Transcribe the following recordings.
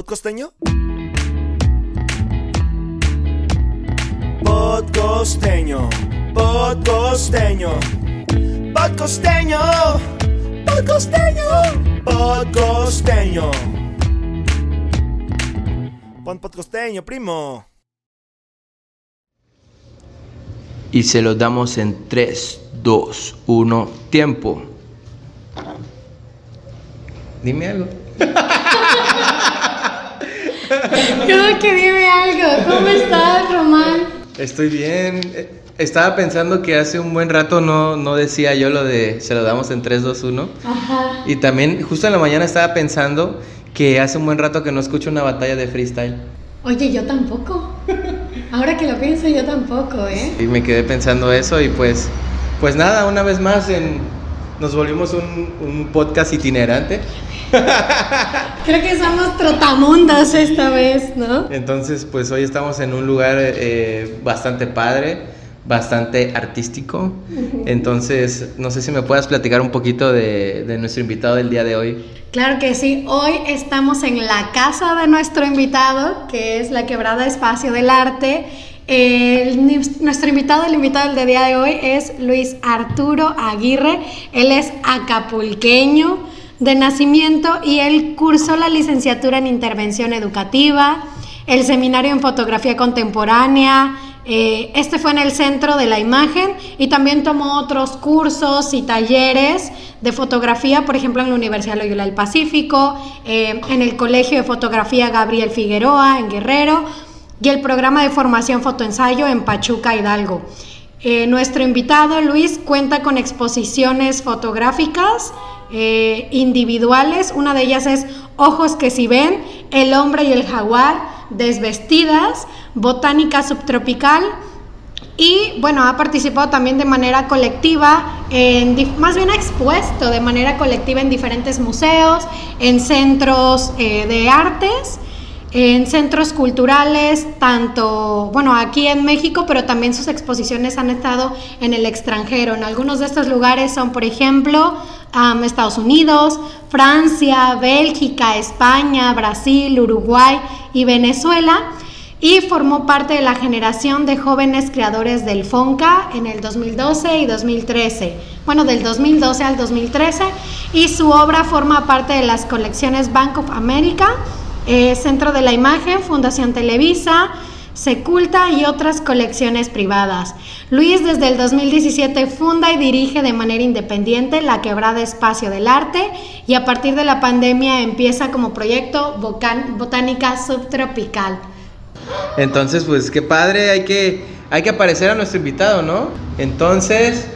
¿Podcosteño? Podcosteño, podcosteño, podcosteño, podcosteño, podcosteño. Pon podcosteño, primo. Y se los damos en 3, 2, 1, tiempo. Dime algo. Creo que dime algo. ¿Cómo estás, Román? Estoy bien. Eh, Estaba pensando que hace un buen rato no, no decía yo lo de se lo damos en 3, 2, 1. Ajá. Y también justo en la mañana estaba pensando que hace un buen rato que no escucho una batalla de freestyle. Oye, yo tampoco. Ahora que lo pienso, yo tampoco, ¿eh? Y me quedé pensando eso y pues, pues nada, una vez más en, nos volvimos un, un podcast itinerante. Creo que somos trotamundos esta vez, ¿no? Entonces, pues hoy estamos en un lugar eh, bastante padre, bastante artístico. Entonces, no sé si me puedas platicar un poquito de, de nuestro invitado del día de hoy. Claro que sí. Hoy estamos en la casa de nuestro invitado, que es la Quebrada Espacio del Arte. El- nuestro invitado, el invitado del día de hoy es Luis Arturo Aguirre. Él es acapulqueño de nacimiento y él cursó la licenciatura en intervención educativa, el seminario en fotografía contemporánea. eh, este fue en el centro de la imagen y también tomó otros cursos y talleres de fotografía, por ejemplo, en la Universidad Loyola del Pacífico, eh, en el Colegio de Fotografía Gabriel Figueroa, en Guerrero, y el programa de formación fotoensayo en Pachuca, Hidalgo. Eh, nuestro invitado Luis cuenta con exposiciones fotográficas eh, individuales. Una de ellas es Ojos que si ven, El hombre y el jaguar, Desvestidas, Botánica subtropical. Y bueno, ha participado también de manera colectiva, en, más bien ha expuesto de manera colectiva en diferentes museos, en centros eh, de artes, en centros culturales, tanto, bueno, aquí en México, pero también sus exposiciones han estado en el extranjero. En algunos de estos lugares son, por ejemplo, am, Estados Unidos, Francia, Bélgica, España, Brasil, Uruguay y Venezuela y formó parte de la generación de jóvenes creadores del FONCA en el 2012 y 2013. Bueno, del 2012 al 2013 y su obra forma parte de las colecciones Bank of America, eh, Centro de la Imagen, Fundación Televisa, Seculta y otras colecciones privadas. Luis desde el 2017 funda y dirige de manera independiente la Quebrada Espacio del Arte y a partir de la pandemia empieza como proyecto Botánica Subtropical. Entonces, pues qué padre, hay que, hay que aparecer a nuestro invitado, ¿no? Entonces,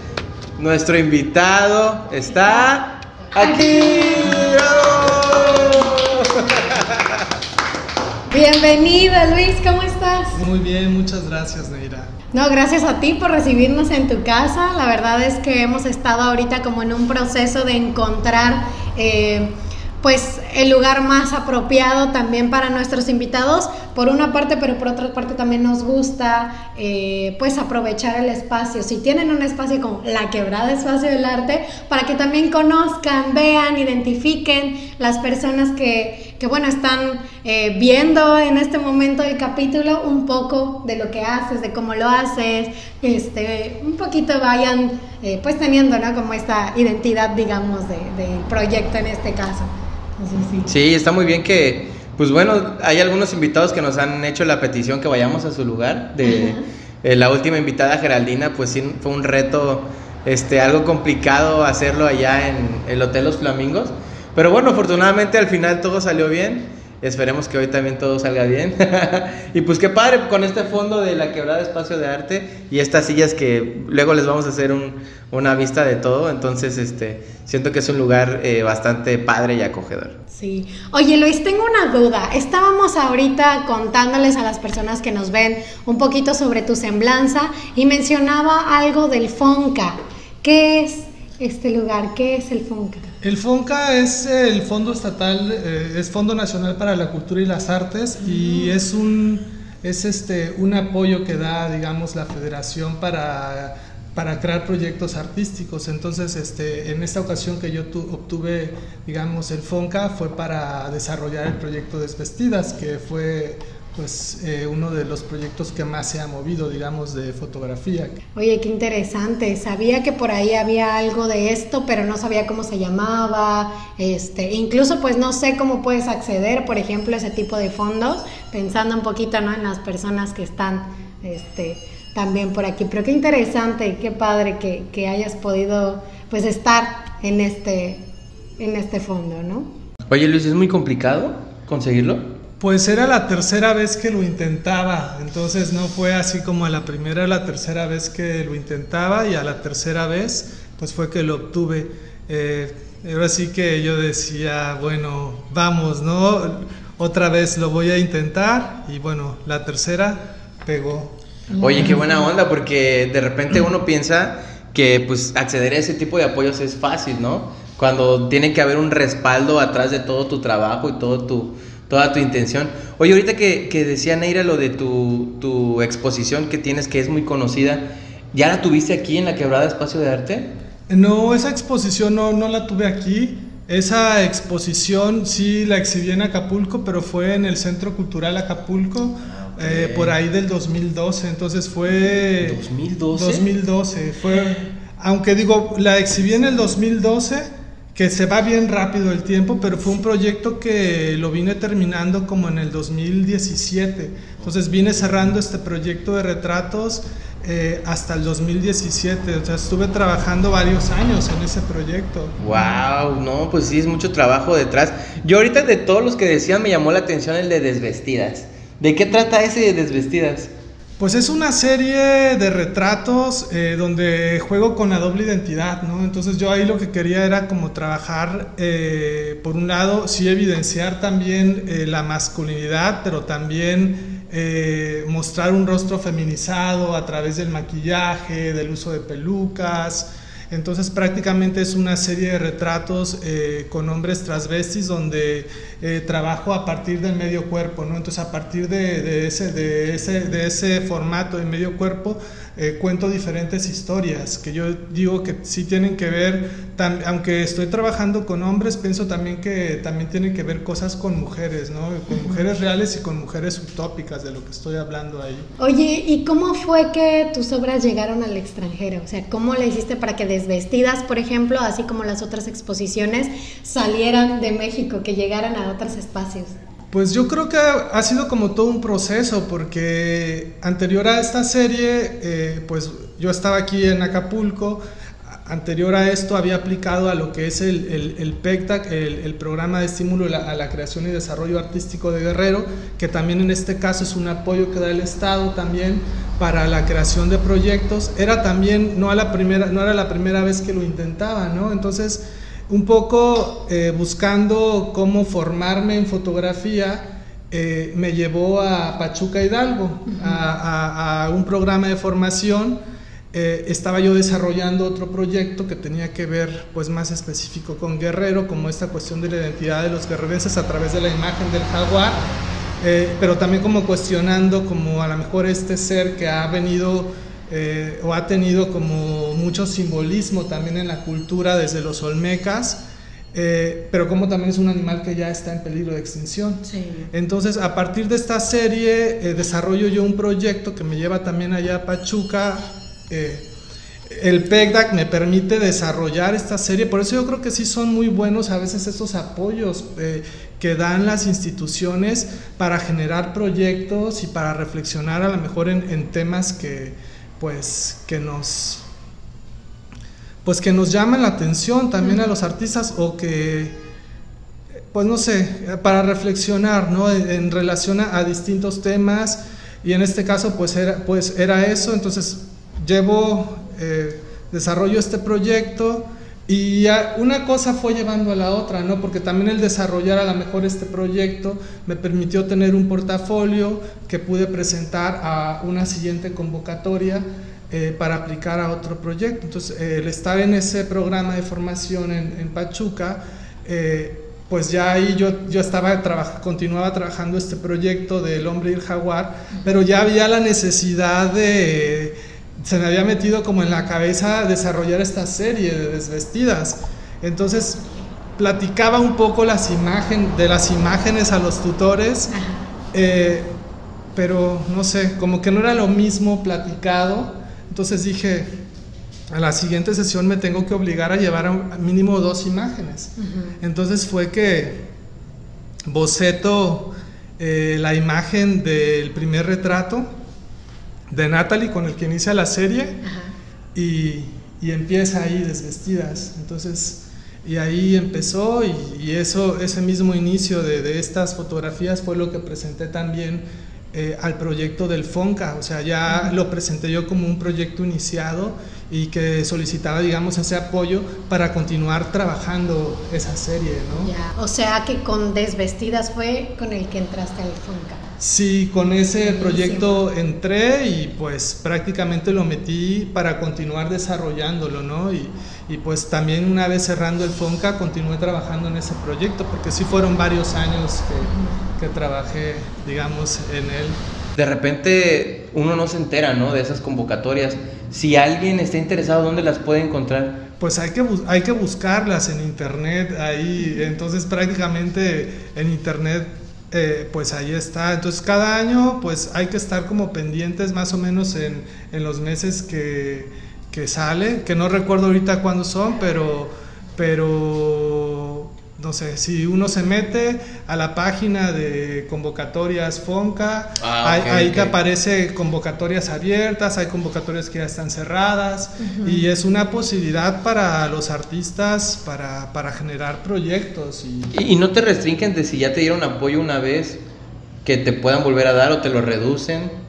nuestro invitado está aquí. Bienvenido Luis, ¿cómo estás? Muy bien, muchas gracias, Neira. No, gracias a ti por recibirnos en tu casa. La verdad es que hemos estado ahorita como en un proceso de encontrar eh, pues el lugar más apropiado también para nuestros invitados, por una parte, pero por otra parte también nos gusta eh, pues aprovechar el espacio. Si tienen un espacio como la quebrada espacio del arte, para que también conozcan, vean, identifiquen las personas que, que bueno, están eh, viendo en este momento el capítulo un poco de lo que haces, de cómo lo haces, este, un poquito vayan eh, pues teniendo, ¿no? Como esta identidad, digamos, de- del proyecto en este caso. Entonces, sí. Sí, está muy bien que, pues bueno, hay algunos invitados que nos han hecho la petición que vayamos a su lugar. De eh, la última invitada, Geraldina, pues sí, fue un reto, este, algo complicado hacerlo allá en el Hotel Los Flamingos. Pero bueno, afortunadamente al final todo salió bien. Esperemos que hoy también todo salga bien. y pues qué padre con este fondo de la quebrada espacio de arte y estas sillas que luego les vamos a hacer un- una vista de todo. Entonces, este, siento que es un lugar eh, bastante padre y acogedor. Sí. Oye, Luis, tengo una duda. Estábamos ahorita contándoles a las personas que nos ven un poquito sobre tu semblanza y mencionaba algo del FONCA. ¿Qué es este lugar? ¿Qué es el FONCA? El FONCA es el Fondo Estatal, eh, es Fondo Nacional para la Cultura y las Artes y es un, es este, un apoyo que da, digamos, la Federación para para crear proyectos artísticos. Entonces, este, en esta ocasión que yo obtuve, digamos, el FONCA fue para desarrollar el proyecto Desvestidas, que fue pues eh, uno de los proyectos que más se ha movido, digamos, de fotografía. Oye, qué interesante. Sabía que por ahí había algo de esto, pero no sabía cómo se llamaba. Este, incluso, pues no sé cómo puedes acceder, por ejemplo, a ese tipo de fondos, pensando un poquito, ¿no? En las personas que están, este, también por aquí. Pero qué interesante y qué padre que, que hayas podido, pues, estar en este, en este fondo, ¿no? Oye, Luis, ¿es muy complicado conseguirlo? Pues era la tercera vez que lo intentaba, entonces no fue así como a la primera, la tercera vez que lo intentaba y a la tercera vez pues fue que lo obtuve. Eh, ahora sí que yo decía, bueno, vamos, ¿no? Otra vez lo voy a intentar y bueno, la tercera pegó. Oye, qué buena onda, porque de repente uno piensa que pues acceder a ese tipo de apoyos es fácil, ¿no? Cuando tiene que haber un respaldo atrás de todo tu trabajo y todo tu toda tu intención. Oye, ahorita que, que decía Neira lo de tu, tu, exposición que tienes, que es muy conocida, ¿ya la tuviste aquí en la Quebrada Espacio de Arte? No, esa exposición no, no la tuve aquí. Esa exposición sí la exhibí en Acapulco, pero fue en el Centro Cultural Acapulco, ah, eh, por ahí del 2012. Entonces fue... ¿2012? 2012. Fue, aunque digo, la exhibí en el 2012 que se va bien rápido el tiempo, pero fue un proyecto que lo vine terminando como en el 2017. Entonces vine cerrando este proyecto de retratos eh, hasta el 2017. O sea, estuve trabajando varios años en ese proyecto. ¡Wow! No, pues sí, es mucho trabajo detrás. Yo ahorita de todos los que decían me llamó la atención el de Desvestidas. ¿De qué trata ese de Desvestidas? Pues es una serie de retratos eh, donde juego con la doble identidad, ¿no? Entonces yo ahí lo que quería era como trabajar, eh, por un lado, sí evidenciar también eh, la masculinidad, pero también mostrar un rostro feminizado a través del maquillaje, del uso de pelucas, entonces prácticamente es una serie de retratos eh, con hombres transvestis donde eh, trabajo a partir del medio cuerpo, ¿no? Entonces a partir de, ese, de, ese, de ese formato de medio cuerpo eh, cuento diferentes historias que yo digo que sí tienen que ver, aunque estoy trabajando con hombres, pienso también que también tienen que ver cosas con mujeres, ¿no? Con mujeres reales y con mujeres utópicas de lo que estoy hablando ahí. Oye, ¿y cómo fue que tus obras llegaron al extranjero? O sea, ¿cómo le hiciste para que Desvestidas, por ejemplo, así como las otras exposiciones, salieran de México, que llegaran a otros espacios? Pues yo creo que ha sido como todo un proceso, porque anterior a esta serie, eh, pues yo estaba aquí en Acapulco, anterior a esto había aplicado a lo que es el, el, el PECTAC, el, programa de estímulo a la creación y desarrollo artístico de Guerrero, que también en este caso es un apoyo que da el Estado también para la creación de proyectos. Era también, no, a la primera, no era la primera vez que lo intentaba, ¿no? Entonces un poco eh, buscando cómo formarme en fotografía, eh, me llevó a Pachuca Hidalgo, a, un programa de formación. Eh, estaba yo desarrollando otro proyecto que tenía que ver pues más específico con Guerrero, como esta cuestión de la identidad de los guerrerenses a través de la imagen del jaguar, pero también como cuestionando como a lo mejor este ser que ha venido eh, o ha tenido como mucho simbolismo también en la cultura desde los olmecas, eh, pero como también es un animal que ya está en peligro de extinción. Entonces, a partir de esta serie, eh, desarrollo yo un proyecto que me lleva también allá a Pachuca. el PECDAC me permite desarrollar esta serie, por eso yo creo que sí son muy buenos a veces estos apoyos que dan las instituciones para generar proyectos y para reflexionar a lo mejor en temas que, pues que nos pues que nos llaman la atención también a los artistas o que pues no sé para reflexionar no en, relación a, distintos temas. Y en este caso pues era pues era eso. Entonces llevo eh, desarrollo este proyecto y una cosa fue llevando a la otra, ¿no? Porque también el desarrollar a lo mejor este proyecto me permitió tener un portafolio que pude presentar a una siguiente convocatoria eh, para aplicar a otro proyecto. Entonces, el estar en ese programa de formación en, Pachuca, eh, pues ya ahí yo, yo estaba continuaba trabajando este proyecto del hombre y el jaguar, pero ya había la necesidad de se me había metido como en la cabeza desarrollar esta serie de desvestidas. Entonces platicaba un poco las imagen, de las imágenes a los tutores, eh, pero no sé, como que no era lo mismo platicado. Entonces dije, a la siguiente sesión me tengo que obligar a llevar a mínimo dos imágenes. Entonces fue que boceto eh, la imagen del primer retrato de Natalie con el que inicia la serie y, empieza ahí desvestidas. Entonces, y ahí empezó y, eso, ese mismo inicio de, estas fotografías fue lo que presenté también eh, al proyecto del FONCA. O sea, ya lo presenté yo como un proyecto iniciado y que solicitaba, digamos, ese apoyo para continuar trabajando esa serie, ¿no? Ya, o sea que con Desvestidas fue con el que entraste al FONCA. Sí, con ese proyecto entré y pues prácticamente lo metí para continuar desarrollándolo, ¿no? Y, y pues también una vez cerrando el FONCA continué trabajando en ese proyecto porque sí fueron varios años que, que trabajé, digamos, en él de repente uno no se entera, ¿no? De esas convocatorias. Si alguien está interesado, ¿dónde las puede encontrar? Pues hay que, hay que buscarlas en internet, ahí, entonces prácticamente en internet, eh, pues ahí está. Entonces cada año, pues hay que estar como pendientes más o menos en, en los meses que, que sale, que no recuerdo ahorita cuándo son, pero, pero no sé, si uno se mete a la página de convocatorias FONCA, ah, ahí, te aparece convocatorias abiertas, hay convocatorias que ya están cerradas y es una posibilidad para los artistas para, generar proyectos. Y... y... no te restringen de si ya te dieron apoyo una vez, que te puedan volver a dar o te lo reducen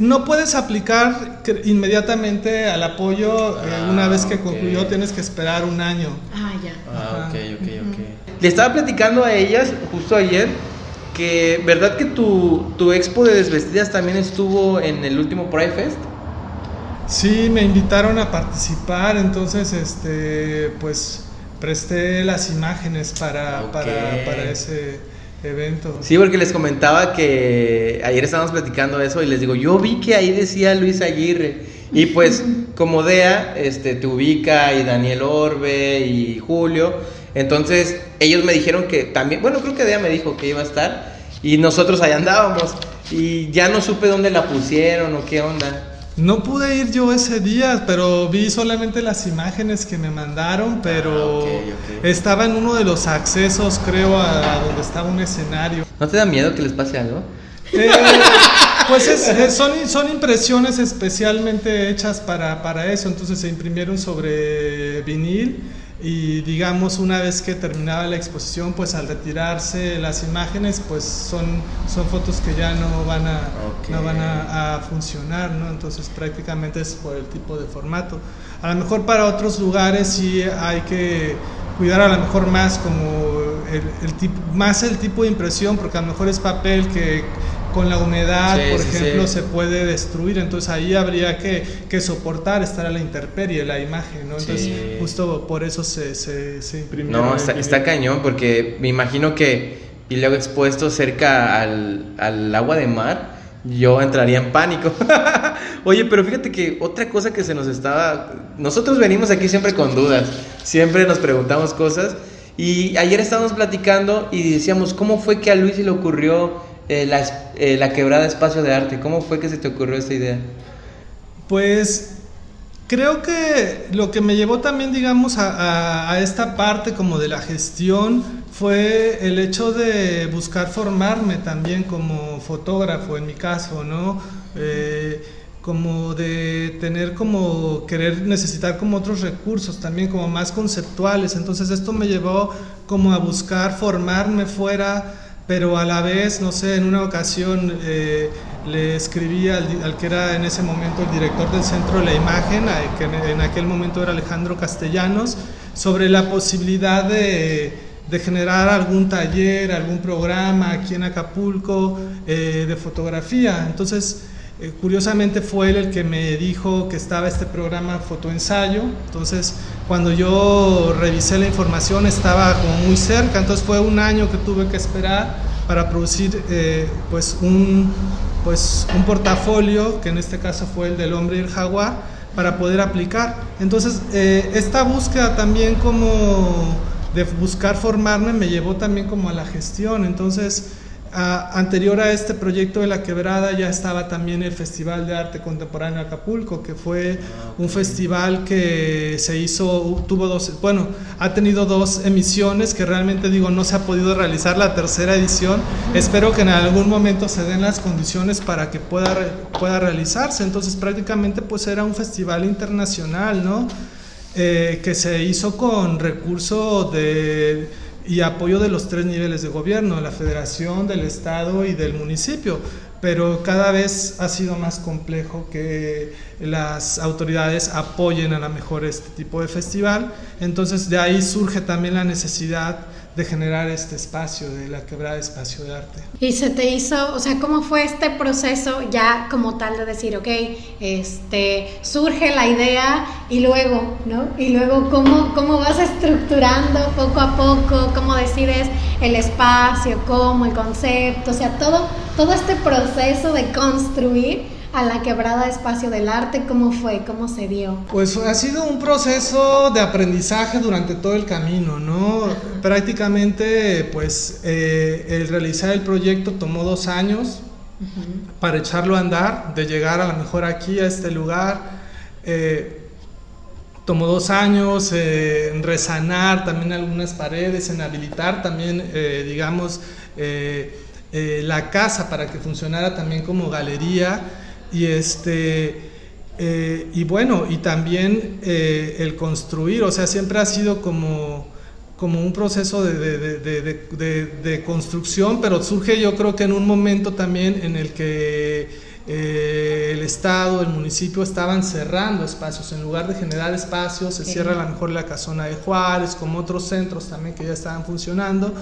no puedes aplicar inmediatamente al apoyo eh, ah, una vez que concluyó, tienes que esperar un año. Ah, ya. Ah, ok, ok, ok. Le estaba platicando a ellas justo ayer que, ¿verdad que tu, tu expo de desvestidas también estuvo en el último Pride Fest? Sí, me invitaron a participar, entonces, este, pues, presté las imágenes para, para, para ese evento. Sí, porque les comentaba que ayer estábamos platicando eso y les digo, yo vi que ahí decía Luis Aguirre. Y pues como DEA, este, te ubica y Daniel Orbe y Julio. Entonces ellos me dijeron que también, bueno, creo que DEA me dijo que iba a estar. Y nosotros ahí andábamos. Y ya no supe dónde la pusieron o qué onda. No pude ir yo ese día, pero vi solamente las imágenes que me mandaron, pero ah, estaba en uno de los accesos, creo, a, donde estaba un escenario. ¿No te da miedo que les pase algo? Eh, pues son, son impresiones especialmente hechas para, para eso, entonces se imprimieron sobre vinil y digamos una vez que terminaba la exposición pues al retirarse las imágenes pues son, son fotos que ya no van a, no van a, funcionar ¿no? entonces prácticamente es por el tipo de formato a lo mejor para otros lugares sí hay que cuidar a lo mejor más como el, el tipo, más el tipo de impresión porque a lo mejor es papel que con la humedad, por ejemplo, se puede destruir, entonces ahí habría que, que, soportar estar a la intemperie la imagen, ¿no? Entonces, justo por eso se, se, se imprimió. No, está, cañón, porque me imagino que, y luego expuesto cerca al, al agua de mar, yo entraría en pánico. Oye, pero fíjate que otra cosa que se nos estaba... Nosotros venimos aquí siempre con dudas, siempre nos preguntamos cosas, y ayer estábamos platicando y decíamos, ¿cómo fue que a Luis se le ocurrió eh, la, eh, la quebrada espacio de arte. ¿Cómo fue que se te ocurrió esta idea? Pues creo que lo que me llevó también, digamos, a, esta parte como de la gestión fue el hecho de buscar formarme también como fotógrafo, en mi caso, ¿no? Eh, como de tener como querer necesitar como otros recursos también como más conceptuales entonces esto me llevó como a buscar formarme fuera pero a la vez, no sé, en una ocasión eh, le escribí al, que era en ese momento el director del Centro de la Imagen, que en, aquel momento era Alejandro Castellanos, sobre la posibilidad de, generar algún taller, algún programa aquí en Acapulco eh, de fotografía. Entonces, eh, curiosamente fue él el que me dijo que estaba este programa fotoensayo, entonces cuando yo revisé la información estaba como muy cerca, entonces fue un año que tuve que esperar para producir eh, pues un, pues un portafolio, que en este caso fue el del hombre y el jaguar, para poder aplicar. Entonces, eh, esta búsqueda también como de buscar formarme me llevó también como a la gestión. Entonces, anterior a este proyecto de La Quebrada ya estaba también el Festival de Arte Contemporáneo Acapulco, que fue un festival que se hizo, tuvo dos, bueno, ha tenido dos emisiones que realmente digo no se ha podido realizar la tercera edición. Espero que en algún momento se den las condiciones para que pueda, pueda realizarse. Entonces prácticamente pues era un festival internacional, ¿no? Eh, que se hizo con recursos de y apoyo de los tres niveles de gobierno, la federación, del estado y del municipio. Pero cada vez ha sido más complejo que las autoridades apoyen a la mejor este tipo de festival. Entonces de ahí surge también la necesidad de generar este espacio, de la quebrada espacio de arte. Y se te hizo, o sea, ¿cómo fue este proceso ya como tal de decir, ok, este, surge la idea y luego, ¿no? Y luego, ¿cómo, cómo vas estructurando poco a poco? ¿Cómo decides el espacio, cómo, el concepto? O sea, todo, todo este proceso de construir a la quebrada espacio del arte? ¿Cómo fue? ¿Cómo se dio? Pues ha sido un proceso de aprendizaje durante todo el camino, ¿no? Prácticamente, pues eh, el realizar el proyecto tomó dos años para echarlo a andar, de llegar a lo mejor aquí, a este lugar. Eh, tomó dos años en resanar también algunas paredes, en habilitar también, eh, digamos, la casa para que funcionara también como galería. Y este. Eh, y bueno, y también eh, el construir, o sea, siempre ha sido como, como un proceso de, construcción, pero surge yo creo que en un momento también en el que eh, el Estado, el municipio estaban cerrando espacios, en lugar de generar espacios, se cierra a lo mejor la casona de Juárez, como otros centros también que ya estaban funcionando.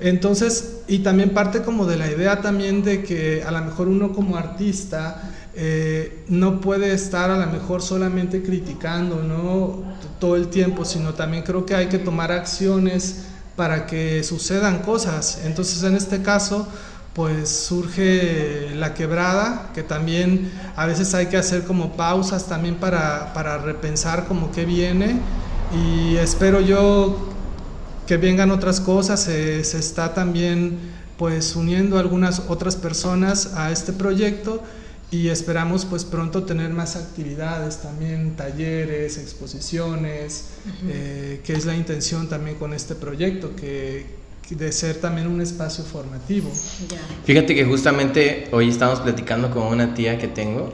Entonces, y también parte como de la idea también de que a lo mejor uno como artista, eh, no puede estar a lo mejor solamente criticando ¿no? todo el tiempo, sino también creo que hay que tomar acciones para que sucedan cosas. Entonces en este caso pues surge la quebrada, que también a veces hay que hacer como pausas también para, para repensar como qué viene y espero yo que vengan otras cosas, se, se está también pues uniendo algunas otras personas a este proyecto y esperamos pues pronto tener más actividades también, talleres, exposiciones, eh, que es la intención también con este proyecto, que, de ser también un espacio formativo. Fíjate que justamente hoy estamos platicando con una tía que tengo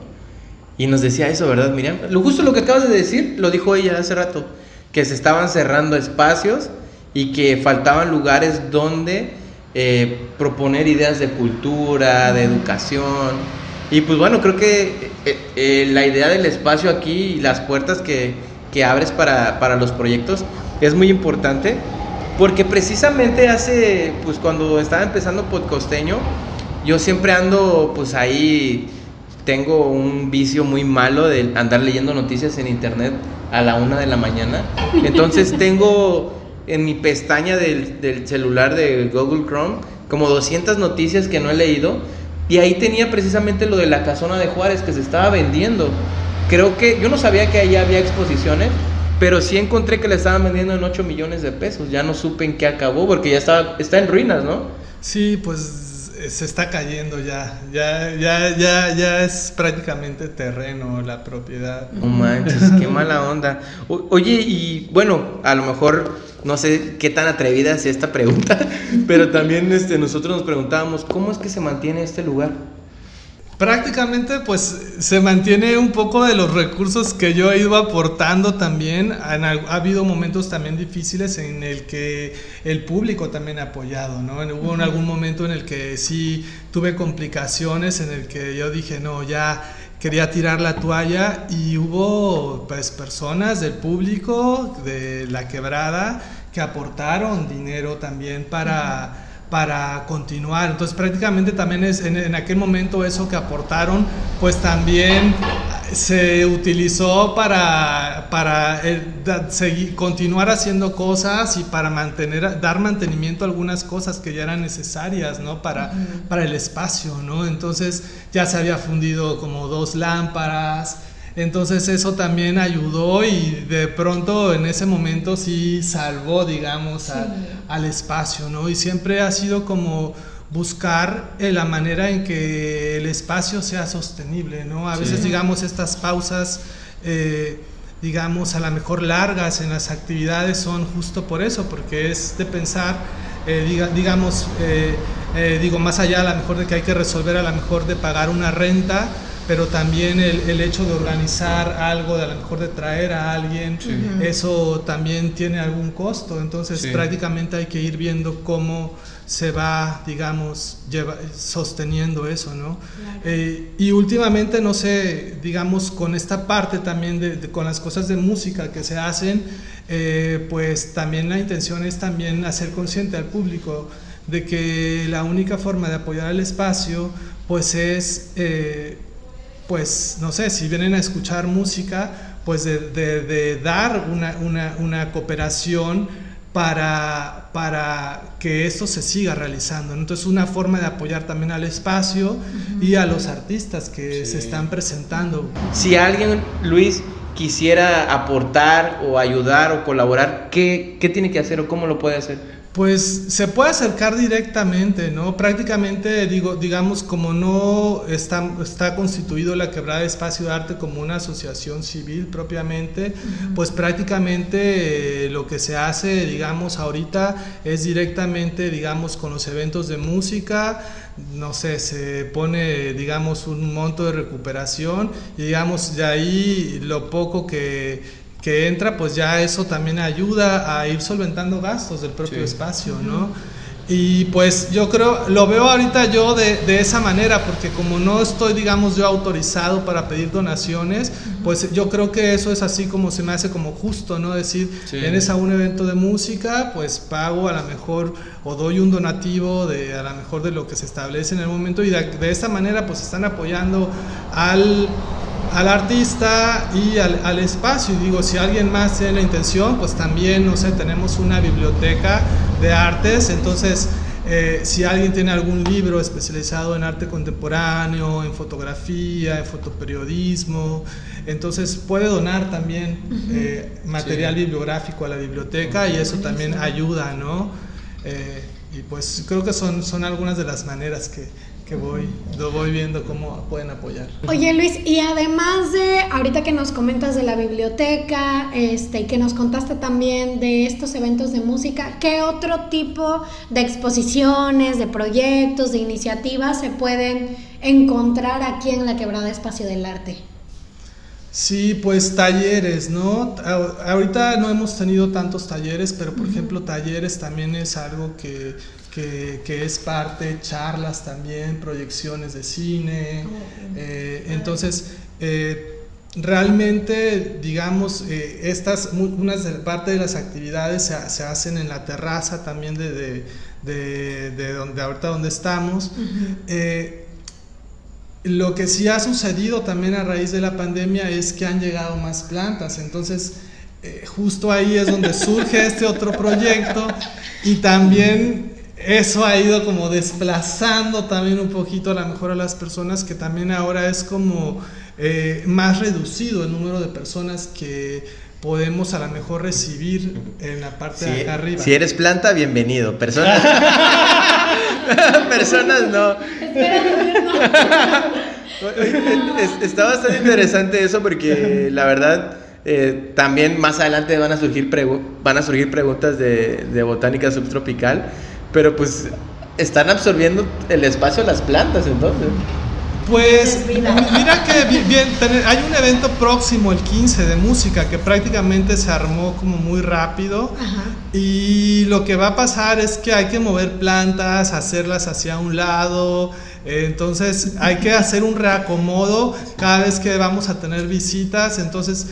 y nos decía eso, ¿verdad, Miriam? Lo justo lo que acabas de decir, lo dijo ella hace rato, que se estaban cerrando espacios y que faltaban lugares donde eh, proponer ideas de cultura, de educación y pues bueno, creo que eh, eh, la idea del espacio aquí y las puertas que, que abres para, para, los proyectos es muy importante porque precisamente hace, pues cuando estaba empezando Podcosteño, yo siempre ando pues ahí, tengo un vicio muy malo de andar leyendo noticias en internet a la una de la mañana. Entonces tengo en mi pestaña del, del celular de Google Chrome como 200 noticias que no he leído y ahí tenía precisamente lo de la casona de Juárez que se estaba vendiendo. Creo que yo no sabía que ahí había exposiciones, pero sí encontré que le estaban vendiendo en 8 millones de pesos. Ya no supe en qué acabó porque ya estaba, está en ruinas, ¿no? Sí, pues eh, se está cayendo ya. Ya, ya, ya, ya es prácticamente terreno la propiedad. No manches, qué mala onda. oye, y bueno, a lo mejor no sé qué tan atrevida es esta pregunta, pero también este, nosotros nos preguntábamos, ¿cómo es que se mantiene este lugar? Prácticamente pues se mantiene un poco de los recursos que yo he ido aportando también. ha habido momentos también difíciles en el que el público también ha apoyado, ¿no? Hubo en algún momento en el que sí tuve complicaciones, en el que yo dije, no, ya quería tirar la toalla y hubo pues personas del público de la quebrada que aportaron dinero también para, para continuar. Entonces prácticamente también es en, aquel momento eso que aportaron pues también se utilizó para, para eh, seguir, continuar haciendo cosas y para mantener, dar mantenimiento a algunas cosas que ya eran necesarias, ¿no? Para, para el espacio, ¿no? Entonces ya se había fundido como dos lámparas, entonces eso también ayudó y de pronto en ese momento sí salvó, digamos, al espacio, ¿no? Y siempre ha sido como buscar eh, la manera en que el espacio sea sostenible, ¿no? A veces, digamos, estas pausas, eh, digamos, a lo mejor largas en las actividades son justo por eso, porque es de pensar, eh, digamos, digo, más allá a lo mejor de que hay que resolver, a lo mejor de pagar una renta, pero también el, el, hecho de organizar algo, de a lo mejor de traer a alguien, eso también tiene algún costo, entonces prácticamente hay que ir viendo cómo se va, digamos, lleva, sosteniendo eso, ¿no? Eh, y últimamente, no sé, digamos, con esta parte también, de, con las cosas de música que se hacen, eh, pues también la intención es también hacer consciente al público de que la única forma de apoyar al espacio, pues es... Eh, pues no sé, si vienen a escuchar música, pues de, dar una, cooperación para, para, que esto se siga realizando. Entonces, una forma de apoyar también al espacio y a los artistas que se están presentando. Si alguien, Luis, quisiera aportar o ayudar o colaborar, ¿qué, qué tiene que hacer o cómo lo puede hacer? Pues se puede acercar directamente, ¿no? Prácticamente, digo, digamos, como no está, está constituido la quebrada de espacio de arte como una asociación civil propiamente, pues prácticamente eh, lo que se hace, digamos, ahorita es directamente, digamos, con los eventos de música, no sé, se pone, digamos, un monto de recuperación y, digamos, de ahí lo poco que que entra, pues ya eso también ayuda a ir solventando gastos del propio espacio, ¿no? Y pues yo creo, lo veo ahorita yo de, de, esa manera, porque como no estoy, digamos, yo autorizado para pedir donaciones, pues yo creo que eso es así como se me hace como justo, ¿no? Decir, vienes a un evento de música, pues pago a lo mejor o doy un donativo de a lo mejor de lo que se establece en el momento y de, de esta manera pues están apoyando al al artista y al, espacio. Y digo, si alguien más tiene la intención, pues también, no sé, tenemos una biblioteca de artes, entonces... Eh, si alguien tiene algún libro especializado en arte contemporáneo, en fotografía, en fotoperiodismo, entonces puede donar también eh, material bibliográfico a la biblioteca y eso también ayuda, ¿no? Eh, y pues creo que son, son algunas de las maneras que, que voy, lo voy viendo cómo pueden apoyar. Oye Luis, y además de ahorita que nos comentas de la biblioteca, este, y que nos contaste también de estos eventos de música, ¿qué otro tipo de exposiciones, de proyectos, de iniciativas se pueden encontrar aquí en la Quebrada Espacio del Arte? Sí, pues talleres, ¿no? Ahorita no hemos tenido tantos talleres, pero por ejemplo talleres también es algo que que, es parte, charlas también, proyecciones de cine. Eh, entonces, eh, realmente, digamos, eh, estas, unas parte de las actividades se, hacen en la terraza también de, de, donde ahorita donde estamos. lo que sí ha sucedido también a raíz de la pandemia es que han llegado más plantas, entonces justo ahí es donde surge este otro proyecto y también eso ha ido como desplazando también un poquito a lo mejor a las personas que también ahora es como eh, más reducido el número de personas que podemos a lo mejor recibir en la parte de acá arriba. Si eres planta, bienvenido. Personas. Personas no. Está bastante interesante eso porque la verdad eh, también más adelante van a surgir, van a surgir preguntas de, de botánica subtropical pero pues están absorbiendo el espacio las plantas entonces. Pues mira que bien, hay un evento próximo el 15 de música que prácticamente se armó como muy rápido. Y lo que va a pasar es que hay que mover plantas, hacerlas hacia un lado, entonces hay que hacer un reacomodo cada vez que vamos a tener visitas, entonces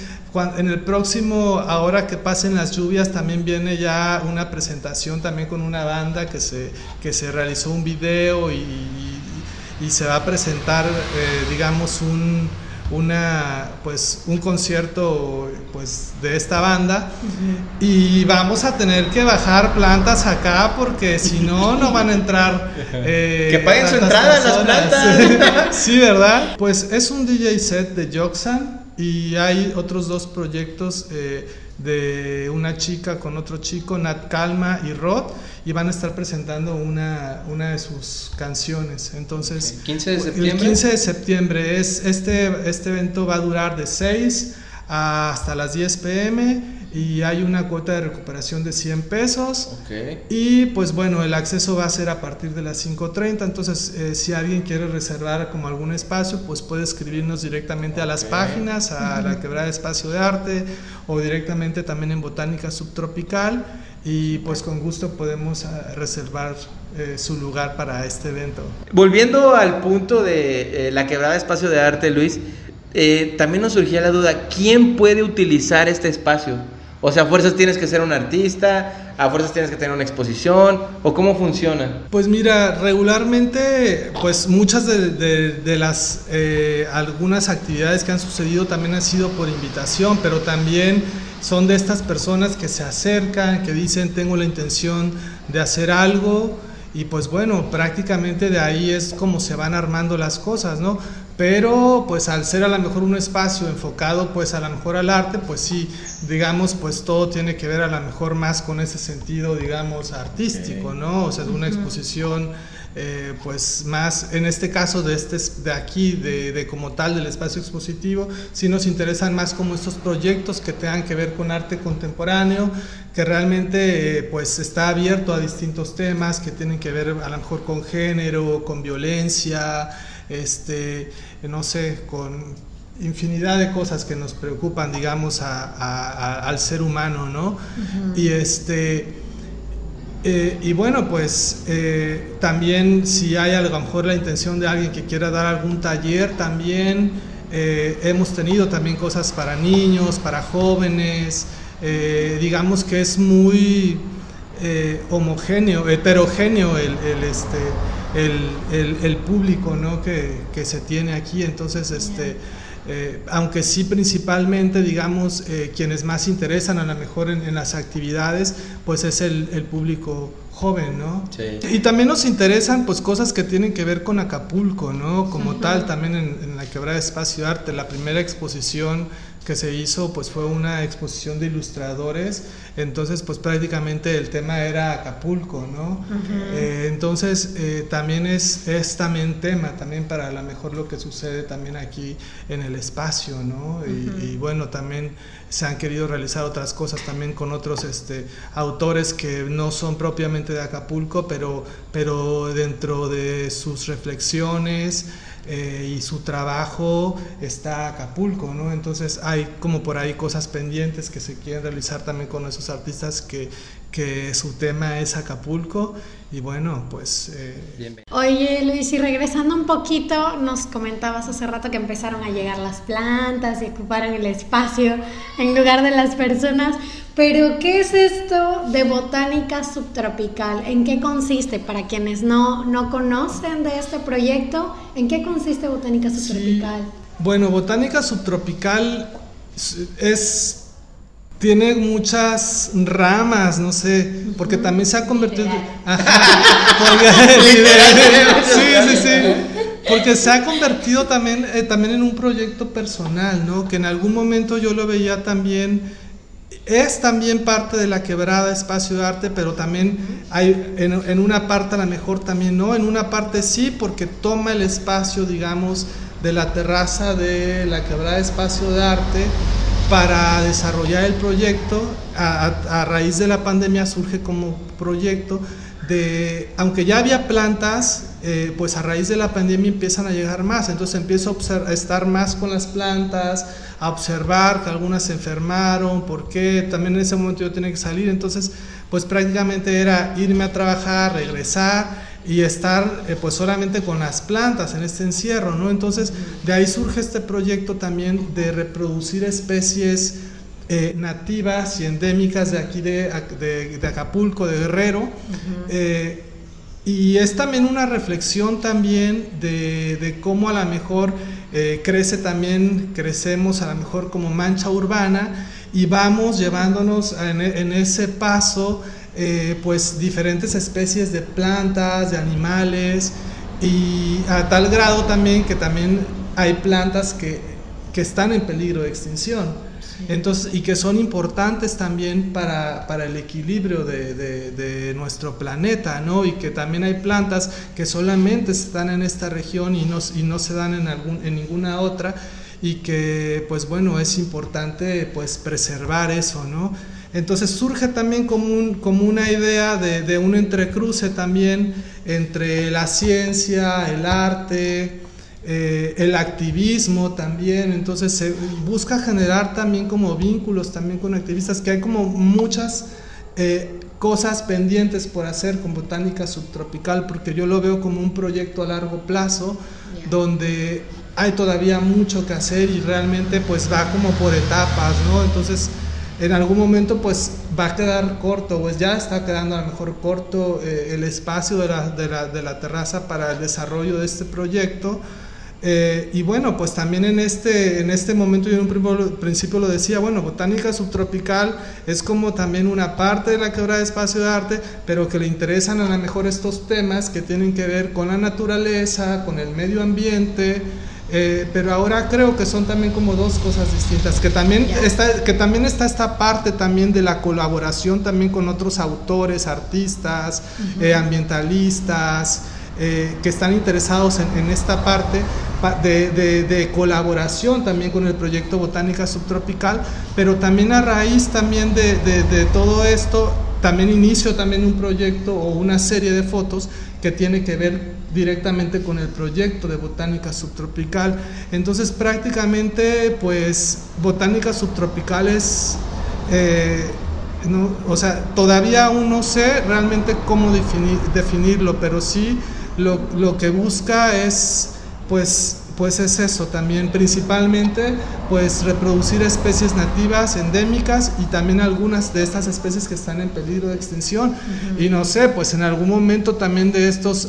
en el próximo, ahora que pasen las lluvias, también viene ya una presentación también con una banda que se, que se realizó un video y, y se va a presentar, eh, digamos, un, una pues un concierto pues de esta banda. Y vamos a tener que bajar plantas acá porque si no no van a entrar eh, que paguen su entrada en las plantas. Sí verdad pues es un DJ set de Joxan y hay otros dos proyectos eh, de una chica con otro chico, Nat Calma y Rod, y van a estar presentando una, una de sus canciones. Entonces, ¿El 15 de septiembre? El 15 de septiembre es, este, este evento va a durar de 6 hasta las 10 pm y hay una cuota de recuperación de 100 pesos. Y pues bueno, el acceso va a ser a partir de las 5.30, entonces eh, si alguien quiere reservar como algún espacio, pues puede escribirnos directamente a las páginas, a la Quebrada Espacio de Arte o directamente también en Botánica Subtropical y pues con gusto podemos ah, reservar eh, su lugar para este evento. Volviendo al punto de eh, la Quebrada Espacio de Arte, Luis, también nos surgía la duda, ¿quién puede utilizar este espacio? O sea, a fuerzas tienes que ser un artista, a fuerzas tienes que tener una exposición, o cómo funciona. Pues mira, regularmente, pues muchas de, las, eh, algunas actividades que han sucedido también han sido por invitación, pero también son de estas personas que se acercan, que dicen, tengo la intención de hacer algo, y pues bueno, prácticamente de ahí es como se van armando las cosas, ¿no? Pero pues al ser a lo mejor un espacio enfocado pues a lo mejor al arte, pues sí, digamos, pues todo tiene que ver a lo mejor más con ese sentido, digamos, artístico, ¿no? O sea, de una exposición, eh, pues más, en este caso de, este, de aquí, de, de, como tal del espacio expositivo, sí nos interesan más como estos proyectos que tengan que ver con arte contemporáneo, que realmente eh, pues está abierto a distintos temas que tienen que ver a lo mejor con género, con violencia, este, no sé, con infinidad de cosas que nos preocupan, digamos, al ser humano, ¿no? Y este... Eh, y bueno, pues eh, también si hay a lo mejor la intención de alguien que quiera dar algún taller, también eh, hemos tenido también cosas para niños, para jóvenes, digamos que es muy homogéneo, heterogéneo el, el este, el, el, público ¿no? que, que, se tiene aquí. Entonces, este, eh, aunque sí principalmente, digamos, eh, quienes más interesan a lo mejor en, las actividades, pues es el, el público joven, ¿no? Sí. Y también nos interesan pues cosas que tienen que ver con Acapulco, ¿no? Como tal, también en, en la Quebrada Espacio Arte, la primera exposición que se hizo pues fue una exposición de ilustradores, entonces pues prácticamente el tema era Acapulco, ¿no? Eh, entonces eh, también es, es también tema, también para a lo mejor lo que sucede también aquí en el espacio, ¿no? y, bueno, también se han querido realizar otras cosas también con otros este, autores que no son propiamente de Acapulco, pero, pero dentro de sus reflexiones, eh, y su trabajo está Acapulco, ¿no? Entonces hay como por ahí cosas pendientes que se quieren realizar también con esos artistas que, que su tema es Acapulco y bueno, pues... Eh... Oye Luis, y regresando un poquito, nos comentabas hace rato que empezaron a llegar las plantas y ocuparon el espacio en lugar de las personas. Pero, ¿qué es esto de botánica subtropical? ¿En qué consiste? Para quienes no, no conocen de este proyecto, ¿en qué consiste botánica subtropical? Bueno, botánica subtropical es tiene muchas ramas, no sé, porque también se ha convertido. sí, sí, sí. Porque se ha convertido también, eh, también en un proyecto personal, ¿no? Que en algún momento yo lo veía también es también parte de la quebrada espacio de arte, pero también hay en, una parte a lo mejor también no, en una parte sí, porque toma el espacio, digamos, de la terraza de la quebrada espacio de arte para desarrollar el proyecto. A, raíz de la pandemia surge como proyecto de, aunque ya había plantas, eh, pues a raíz de la pandemia empiezan a llegar más, entonces empiezo a, estar más con las plantas, a observar que algunas se enfermaron, por qué, también en ese momento yo tenía que salir, entonces pues prácticamente era irme a trabajar, regresar y estar eh, pues solamente con las plantas en este encierro, ¿no? Entonces de ahí surge este proyecto también de reproducir especies eh, nativas y endémicas de aquí de, de, Acapulco, de Guerrero, y es también una reflexión también de, de cómo a lo mejor eh, crece también, crecemos a lo mejor como mancha urbana y vamos llevándonos en, en ese paso eh, pues diferentes especies de plantas, de animales y a tal grado también que también hay plantas que, que están en peligro de extinción. Entonces, y que son importantes también para, para el equilibrio de, de, de, nuestro planeta, ¿no? Y que también hay plantas que solamente están en esta región y no, y no se dan en, algún, en ninguna otra y que, pues bueno, es importante pues preservar eso, ¿no? Entonces surge también como, un, como una idea de, de, un entrecruce también entre la ciencia, el arte, eh, el activismo también, entonces se busca generar también como vínculos también con activistas, que hay como muchas eh, cosas pendientes por hacer con botánica subtropical, porque yo lo veo como un proyecto a largo plazo, yeah. donde hay todavía mucho que hacer y realmente pues va como por etapas, ¿no? Entonces en algún momento pues va a quedar corto, pues ya está quedando a lo mejor corto eh, el espacio de la, terraza para el desarrollo de este proyecto. Eh, y bueno, pues también en este, en este momento yo en un principio lo decía, bueno, botánica subtropical es como también una parte de la quebrada de espacio de arte, pero que le interesan a lo mejor estos temas que tienen que ver con la naturaleza, con el medio ambiente, eh, pero ahora creo que son también como dos cosas distintas, que también, está, que también está esta parte también de la colaboración también con otros autores, artistas, uh -huh. eh, ambientalistas, eh, que están interesados en, en esta parte de, de, de, colaboración también con el proyecto Botánica Subtropical, pero también a raíz también de, de todo esto, también inicio también un proyecto o una serie de fotos que tiene que ver directamente con el proyecto de botánica subtropical. Entonces prácticamente pues botánica subtropical es, eh, no, o sea, todavía aún no sé realmente cómo definir, definirlo, pero sí lo, lo que busca es pues pues es eso también principalmente pues reproducir especies nativas endémicas y también algunas de estas especies que están en peligro de extinción uh -huh. y no sé pues en algún momento también de estos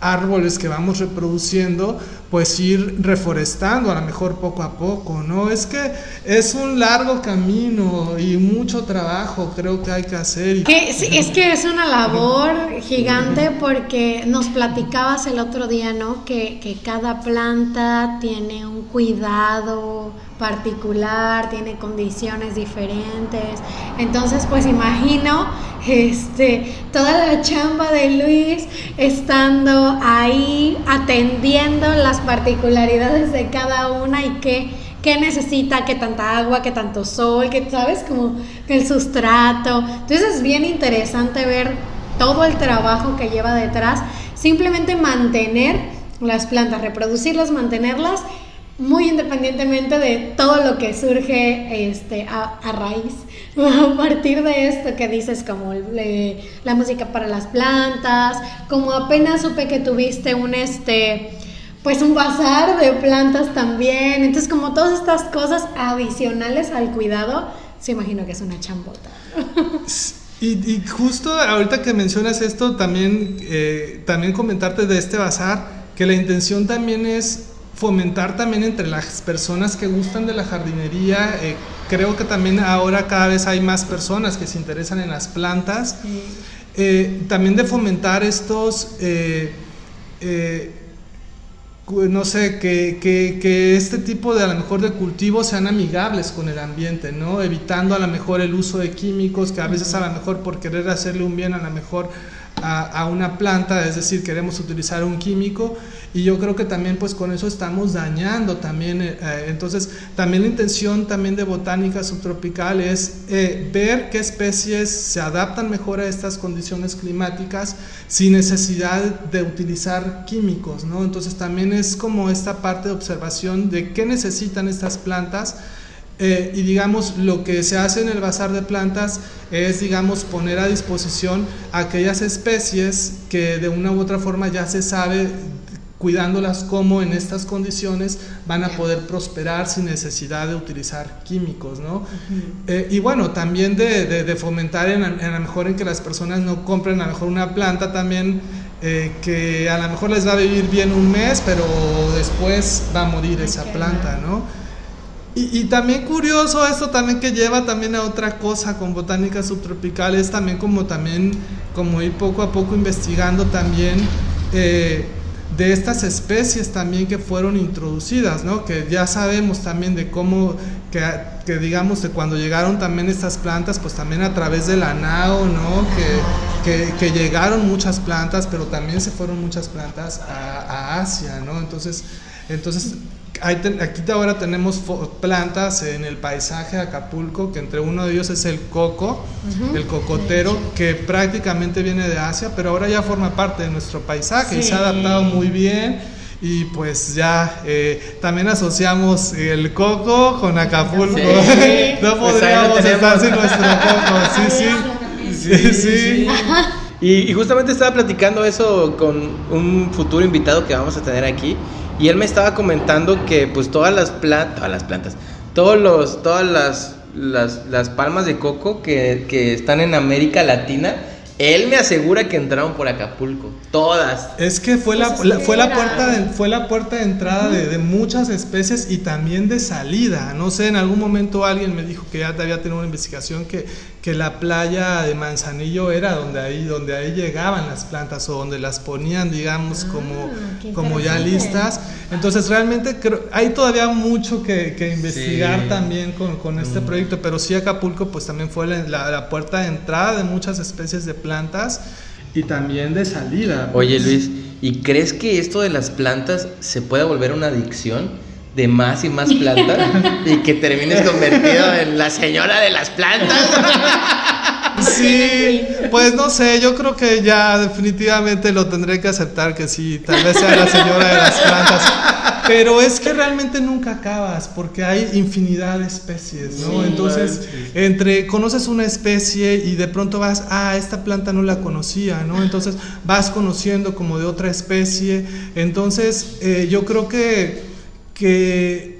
árboles que vamos reproduciendo, pues ir reforestando a lo mejor poco a poco, ¿no? Es que es un largo camino y mucho trabajo creo que hay que hacer. Sí, es que es una labor gigante porque nos platicabas el otro día, ¿no? Que, que cada planta tiene un cuidado particular, tiene condiciones diferentes. Entonces, pues imagino este, toda la chamba de Luis estando ahí atendiendo las particularidades de cada una y qué, qué necesita, qué tanta agua, qué tanto sol, que sabes, como el sustrato. Entonces es bien interesante ver todo el trabajo que lleva detrás, simplemente mantener las plantas, reproducirlas, mantenerlas muy independientemente de todo lo que surge este, a, raíz, a partir de esto que dices, como le, la música para las plantas, como apenas supe que tuviste un, este, pues un bazar de plantas también, entonces como todas estas cosas adicionales al cuidado, se imagino que es una chambota. Y, y, justo ahorita que mencionas esto, también, eh, también comentarte de este bazar, que la intención también es fomentar también entre las personas que gustan de la jardinería. Eh, creo que también ahora cada vez hay más personas que se interesan en las plantas. Eh, también de fomentar estos, eh, no sé, que, que, que, este tipo de a lo mejor de cultivos sean amigables con el ambiente, ¿no? Evitando a lo mejor el uso de químicos, que a veces a lo mejor por querer hacerle un bien a lo mejor a, una planta, es decir, queremos utilizar un químico y yo creo que también pues con eso estamos dañando también, eh, entonces también la intención también de botánica subtropical es eh, ver qué especies se adaptan mejor a estas condiciones climáticas sin necesidad de utilizar químicos, ¿no? Entonces también es como esta parte de observación de qué necesitan estas plantas eh, y digamos lo que se hace en el bazar de plantas es digamos poner a disposición aquellas especies que de una u otra forma ya se sabe cuidándolas como en estas condiciones van a poder prosperar sin necesidad de utilizar químicos, ¿no? Uh -huh. eh, y bueno, también de, de, de fomentar en, en, a lo mejor en que las personas no compren a lo mejor una planta también eh, que a lo mejor les va a vivir bien un mes, pero después va a morir esa planta, ¿no? Y, también curioso esto también que lleva también a otra cosa con botánica subtropical, es también como también, como ir poco a poco investigando también eh, de estas especies también que fueron introducidas, ¿no? Que ya sabemos también de cómo, que, digamos, de cuando llegaron también estas plantas, pues también a través de la NAO, ¿no? Que, que, que llegaron muchas plantas, pero también se fueron muchas plantas a, a Asia, ¿no? Entonces, entonces aquí ahora tenemos plantas en el paisaje de Acapulco, que entre uno de ellos es el coco, el cocotero, que prácticamente viene de Asia, pero ahora ya forma parte de nuestro paisaje y se ha adaptado muy bien. Y pues ya eh, también asociamos el coco con Acapulco. no pues podríamos estar sin nuestro coco, sí, sí. sí, Y, y justamente estaba platicando eso con un futuro invitado que vamos a tener aquí. Y él me estaba comentando que pues todas las plantas, todas las plantas, todos los, todas las, las, las palmas de coco que, que están en América Latina, él me asegura que entraron por Acapulco, todas. Es que fue la, fue la puerta de, fue la puerta de entrada de, muchas especies y también de salida. No sé, en algún momento alguien me dijo que ya había tenido una investigación que, que la playa de Manzanillo era donde ahí, donde ahí llegaban las plantas o donde las ponían, digamos, ah, como, como ya listas. Entonces realmente creo, hay todavía mucho que, que investigar también con, con este mm. proyecto, pero sí Acapulco pues también fue la, la puerta de entrada de muchas especies de plantas plantas y también de salida. Oye Luis, ¿y crees que esto de las plantas se puede volver una adicción? De más y más plantas y que termines convertido en la señora de las plantas. Sí, pues no sé, yo creo que ya definitivamente lo tendré que aceptar que sí, tal vez sea la señora de las plantas. Pero es que realmente nunca acabas porque hay infinidad de especies, ¿no? Entonces, entre conoces una especie y de pronto vas, ah, esta planta no la conocía, ¿no? Entonces vas conociendo como de otra especie. Entonces, eh, yo creo que, que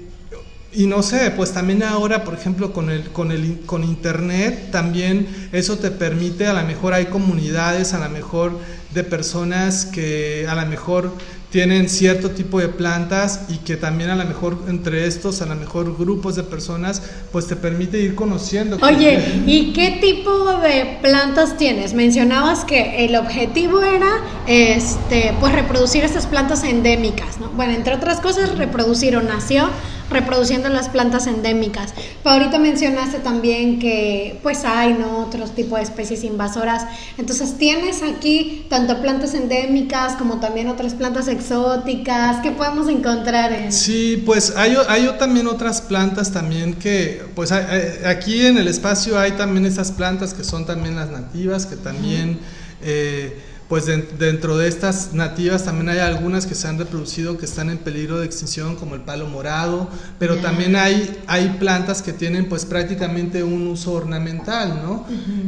y no sé, pues también ahora, por ejemplo, con el, con el con internet, también eso te permite, a lo mejor hay comunidades, a lo mejor de personas que a lo mejor tienen cierto tipo de plantas y que también a lo mejor entre estos, a lo mejor grupos de personas, pues te permite ir conociendo. Oye, ¿y qué tipo de plantas tienes? Mencionabas que el objetivo era este, pues reproducir estas plantas endémicas, ¿no? Bueno, entre otras cosas, reproducir o nació reproduciendo las plantas endémicas. Pero ahorita mencionaste también que pues hay ¿no? otros tipos de especies invasoras. Entonces tienes aquí tanto plantas endémicas como también otras plantas exóticas. ¿Qué podemos encontrar en? Sí, pues hay, hay también otras plantas también que pues aquí en el espacio hay también esas plantas que son también las nativas que también pues dentro de estas nativas también hay algunas que se han reproducido que están en peligro de extinción como el palo morado, pero también hay, hay plantas que tienen pues prácticamente un uso ornamental, ¿no?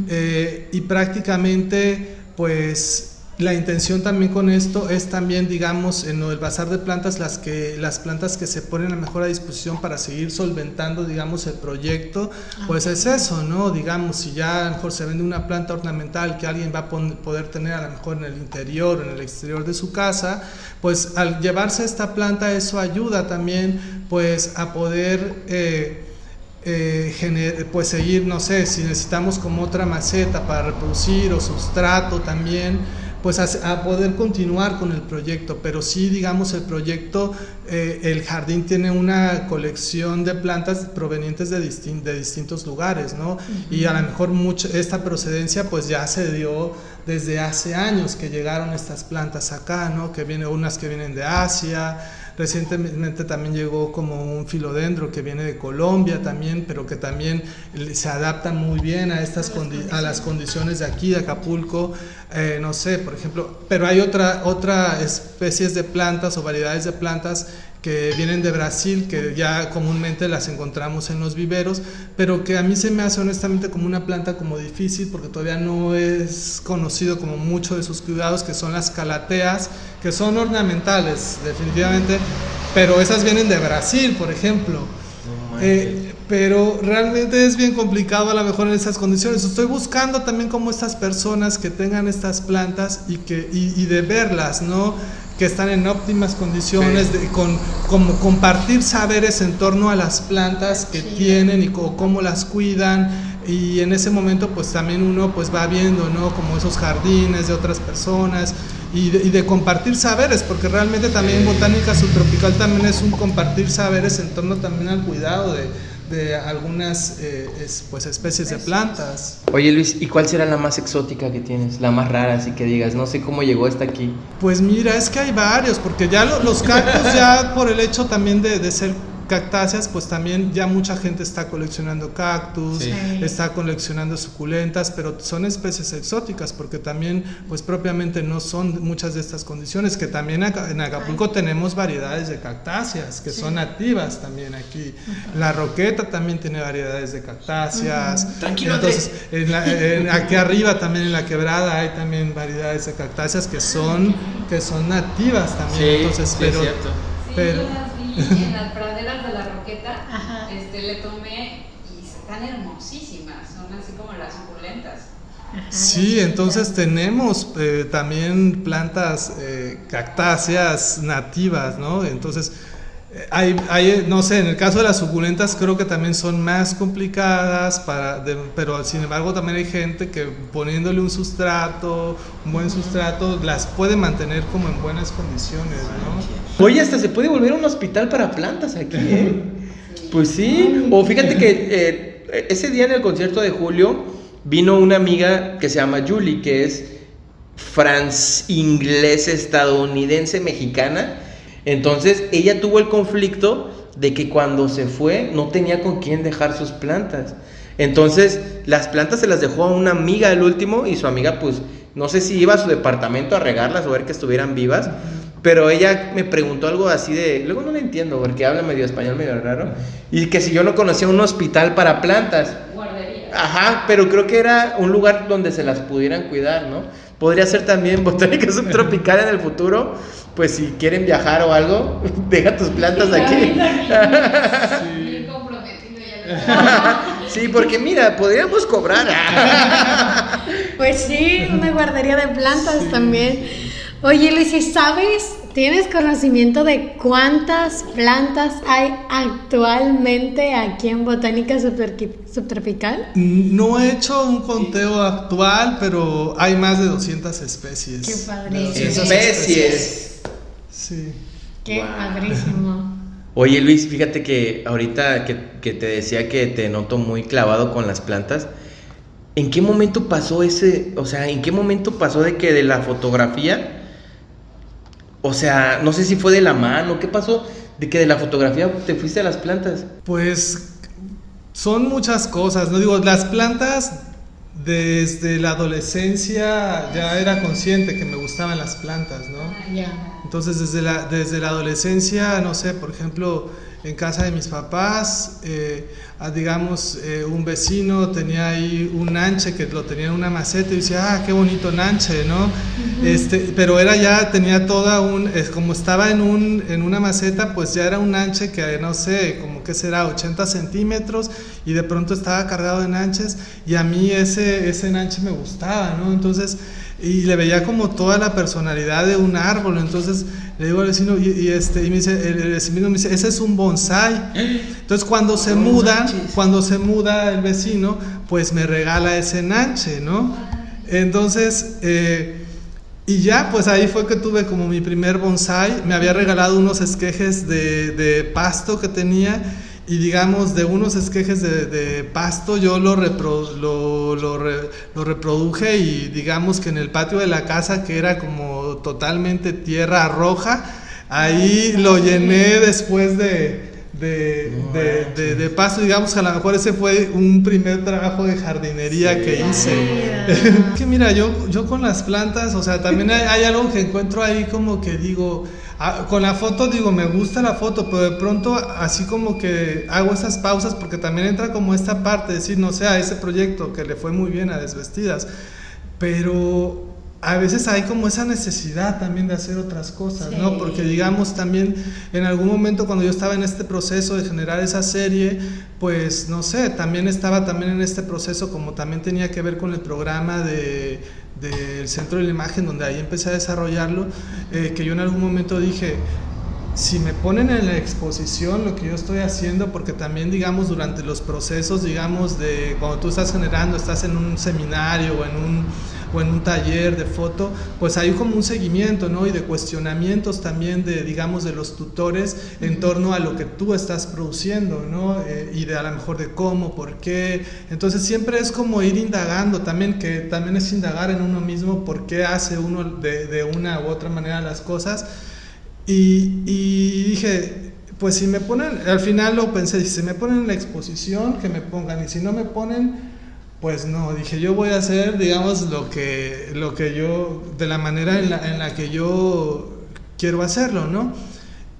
Eh, y prácticamente pues la intención también con esto es también, digamos, en el bazar de plantas, las, que, las plantas que se ponen a mejor a disposición para seguir solventando, digamos, el proyecto, pues es eso, ¿no? Digamos, si ya a lo mejor se vende una planta ornamental que alguien va a poder tener a lo mejor en el interior, en el exterior de su casa, pues al llevarse esta planta eso ayuda también, pues, a poder... Eh, eh, pues seguir, no sé, si necesitamos como otra maceta para reproducir o sustrato también, pues a, poder continuar con el proyecto, pero sí, digamos, el proyecto, eh, el jardín tiene una colección de plantas provenientes de, de distintos lugares, ¿no? Y a lo mejor mucho, esta procedencia pues ya se dio desde hace años que llegaron estas plantas acá, ¿no? Que vienen unas que vienen de Asia, Recientemente también llegó como un filodendro que viene de Colombia también, pero que también se adapta muy bien a, estas a las condiciones de aquí, de Acapulco. Eh, no sé, por ejemplo, pero hay otra, otra especies de plantas o variedades de plantas que vienen de Brasil, que ya comúnmente las encontramos en los viveros, pero que a mí se me hace honestamente como una planta como difícil porque todavía no es conocido como mucho de sus cuidados, que son las calateas, que son ornamentales definitivamente, pero esas vienen de Brasil, por ejemplo. Eh, pero realmente es bien complicado a lo mejor en esas condiciones. Estoy buscando también como estas personas que tengan estas plantas y, que, y, de verlas, ¿no? Que están en óptimas condiciones, de, con como compartir saberes en torno a las plantas que tienen y cómo las cuidan. Y en ese momento pues también uno pues va viendo, ¿no? Como esos jardines de otras personas y de, compartir saberes, porque realmente también botánica subtropical también es un compartir saberes en torno también al cuidado de, de algunas eh, pues especies de plantas. Oye Luis, ¿y cuál será la más exótica que tienes? La más rara, así que digas, no sé cómo llegó hasta aquí. Pues mira, es que hay varios, porque ya los cactus ya por el hecho también de, de ser cactáceas, pues también ya mucha gente está coleccionando cactus, está coleccionando suculentas, pero son especies exóticas porque también pues propiamente no son muchas de estas condiciones, que también en Acapulco tenemos variedades de cactáceas que son nativas también aquí. La roqueta también tiene variedades de cactáceas. Tranquilo. Entonces, en aquí arriba también en la quebrada hay también variedades de cactáceas que son que son nativas también. Entonces, pero, pero en las praderas de la Roqueta, este, le tomé y están hermosísimas, son así como las suculentas. Sí, entonces tenemos eh, también plantas eh, cactáceas nativas, ¿no? Entonces, hay, hay, no sé, en el caso de las suculentas creo que también son más complicadas, para, pero sin embargo también hay gente que poniéndole un sustrato, un buen sustrato, las puede mantener como en buenas condiciones, ¿no? Oye, hasta se puede volver un hospital para plantas aquí, ¿eh? Pues sí, o fíjate que eh, ese día en el concierto de Julio vino una amiga que se llama Julie, que es France inglés estadounidense mexicana entonces ella tuvo el conflicto de que cuando se fue no tenía con quién dejar sus plantas. Entonces las plantas se las dejó a una amiga el último y su amiga pues no sé si iba a su departamento a regarlas o ver que estuvieran vivas, pero ella me preguntó algo así de, luego no le entiendo porque habla medio español medio raro, y que si yo no conocía un hospital para plantas. Guardería. Ajá, pero creo que era un lugar donde se las pudieran cuidar, ¿no? Podría ser también botánica subtropical en el futuro, pues si quieren viajar o algo, deja tus plantas aquí. Sí. porque mira, podríamos cobrar. Pues sí, una guardería de plantas también. Oye, Luis, ¿sabes? ¿Tienes conocimiento de cuántas plantas hay actualmente aquí en Botánica Subtropical? No he hecho un conteo actual, pero hay más de 200 especies. Qué padrísimo. Especies. Sí. Qué padrísimo. Oye Luis, fíjate que ahorita que, te decía que te noto muy clavado con las plantas, ¿en qué momento pasó ese, o sea, en qué momento pasó de que de la fotografía, o sea, no sé si fue de la mano, ¿qué pasó de que de la fotografía te fuiste a las plantas? Pues son muchas cosas, no digo, las plantas desde la adolescencia ya era consciente que me gustaban las plantas, ¿no? Ya. Entonces, desde la, desde la adolescencia, no sé, por ejemplo, en casa de mis papás, eh, digamos, eh, un vecino tenía ahí un nanche que lo tenía en una maceta y decía, ah, qué bonito nanche, ¿no? este, pero era ya, tenía toda un, es, como estaba en, un, en una maceta, pues ya era un nanche que, no sé, como que será 80 centímetros y de pronto estaba cargado de nanches y a mí ese, ese nanche me gustaba, ¿no? Entonces, y le veía como toda la personalidad de un árbol. Entonces le digo al vecino, y, este, y me dice, el, vecino me dice, ese es un bonsai. Entonces cuando se muda, cuando se muda el vecino, pues me regala ese nanche, ¿no? Entonces, eh, y ya, pues ahí fue que tuve como mi primer bonsai. Me había regalado unos esquejes de, de pasto que tenía y digamos de unos esquejes de, pasto yo lo, lo, lo, reproduje y digamos que en el patio de la casa que era como totalmente tierra roja, ahí lo llené después de, de, de, pasto, digamos que a lo mejor ese fue un primer trabajo de jardinería que hice. que mira, yo, yo con las plantas, o sea, también hay, hay algo que encuentro ahí como que digo, Ah, con la foto digo, me gusta la foto, pero de pronto así como que hago esas pausas porque también entra como esta parte, decir, no sé, a ese proyecto que le fue muy bien a Desvestidas, pero a veces hay como esa necesidad también de hacer otras cosas, ¿no? Porque digamos también en algún momento cuando yo estaba en este proceso de generar esa serie, pues no sé, también estaba también en este proceso como también tenía que ver con el programa de del Centro de la Imagen, donde ahí empecé a desarrollarlo, eh, que yo en algún momento dije, si me ponen en la exposición lo que yo estoy haciendo, porque también, digamos, durante los procesos, digamos, de cuando tú estás generando, estás en un seminario o en un, o en un taller de foto, pues hay como un seguimiento, ¿no? Y de cuestionamientos también de, digamos, de los tutores en torno a lo que tú estás produciendo, ¿no? Eh, y de a lo mejor de cómo, por qué. Entonces siempre es como ir indagando también, que también es indagar en uno mismo por qué hace uno de, de una u otra manera las cosas. Y, y dije, pues si me ponen, al final lo pensé, si me ponen en la exposición, que me pongan, y si no me ponen, pues no, dije, yo voy a hacer, digamos, lo que, lo que yo, de la manera en la, en la que yo quiero hacerlo, ¿no?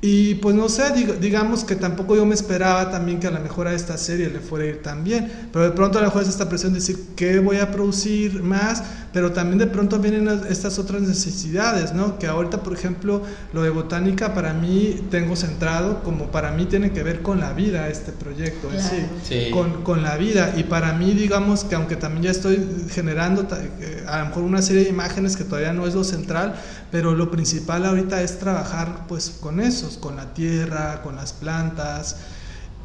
Y pues no sé, dig- digamos que tampoco yo me esperaba también que a lo mejor a esta serie le fuera a ir tan bien, pero de pronto a lo mejor es esta presión de decir qué voy a producir más, pero también de pronto vienen estas otras necesidades, ¿no? Que ahorita, por ejemplo, lo de botánica para mí tengo centrado como para mí tiene que ver con la vida este proyecto sí, Sí. con, con la vida y para mí digamos que aunque también ya estoy generando eh, a lo mejor una serie de imágenes que todavía no es lo central, pero lo principal ahorita es trabajar pues con esos, con la tierra, con las plantas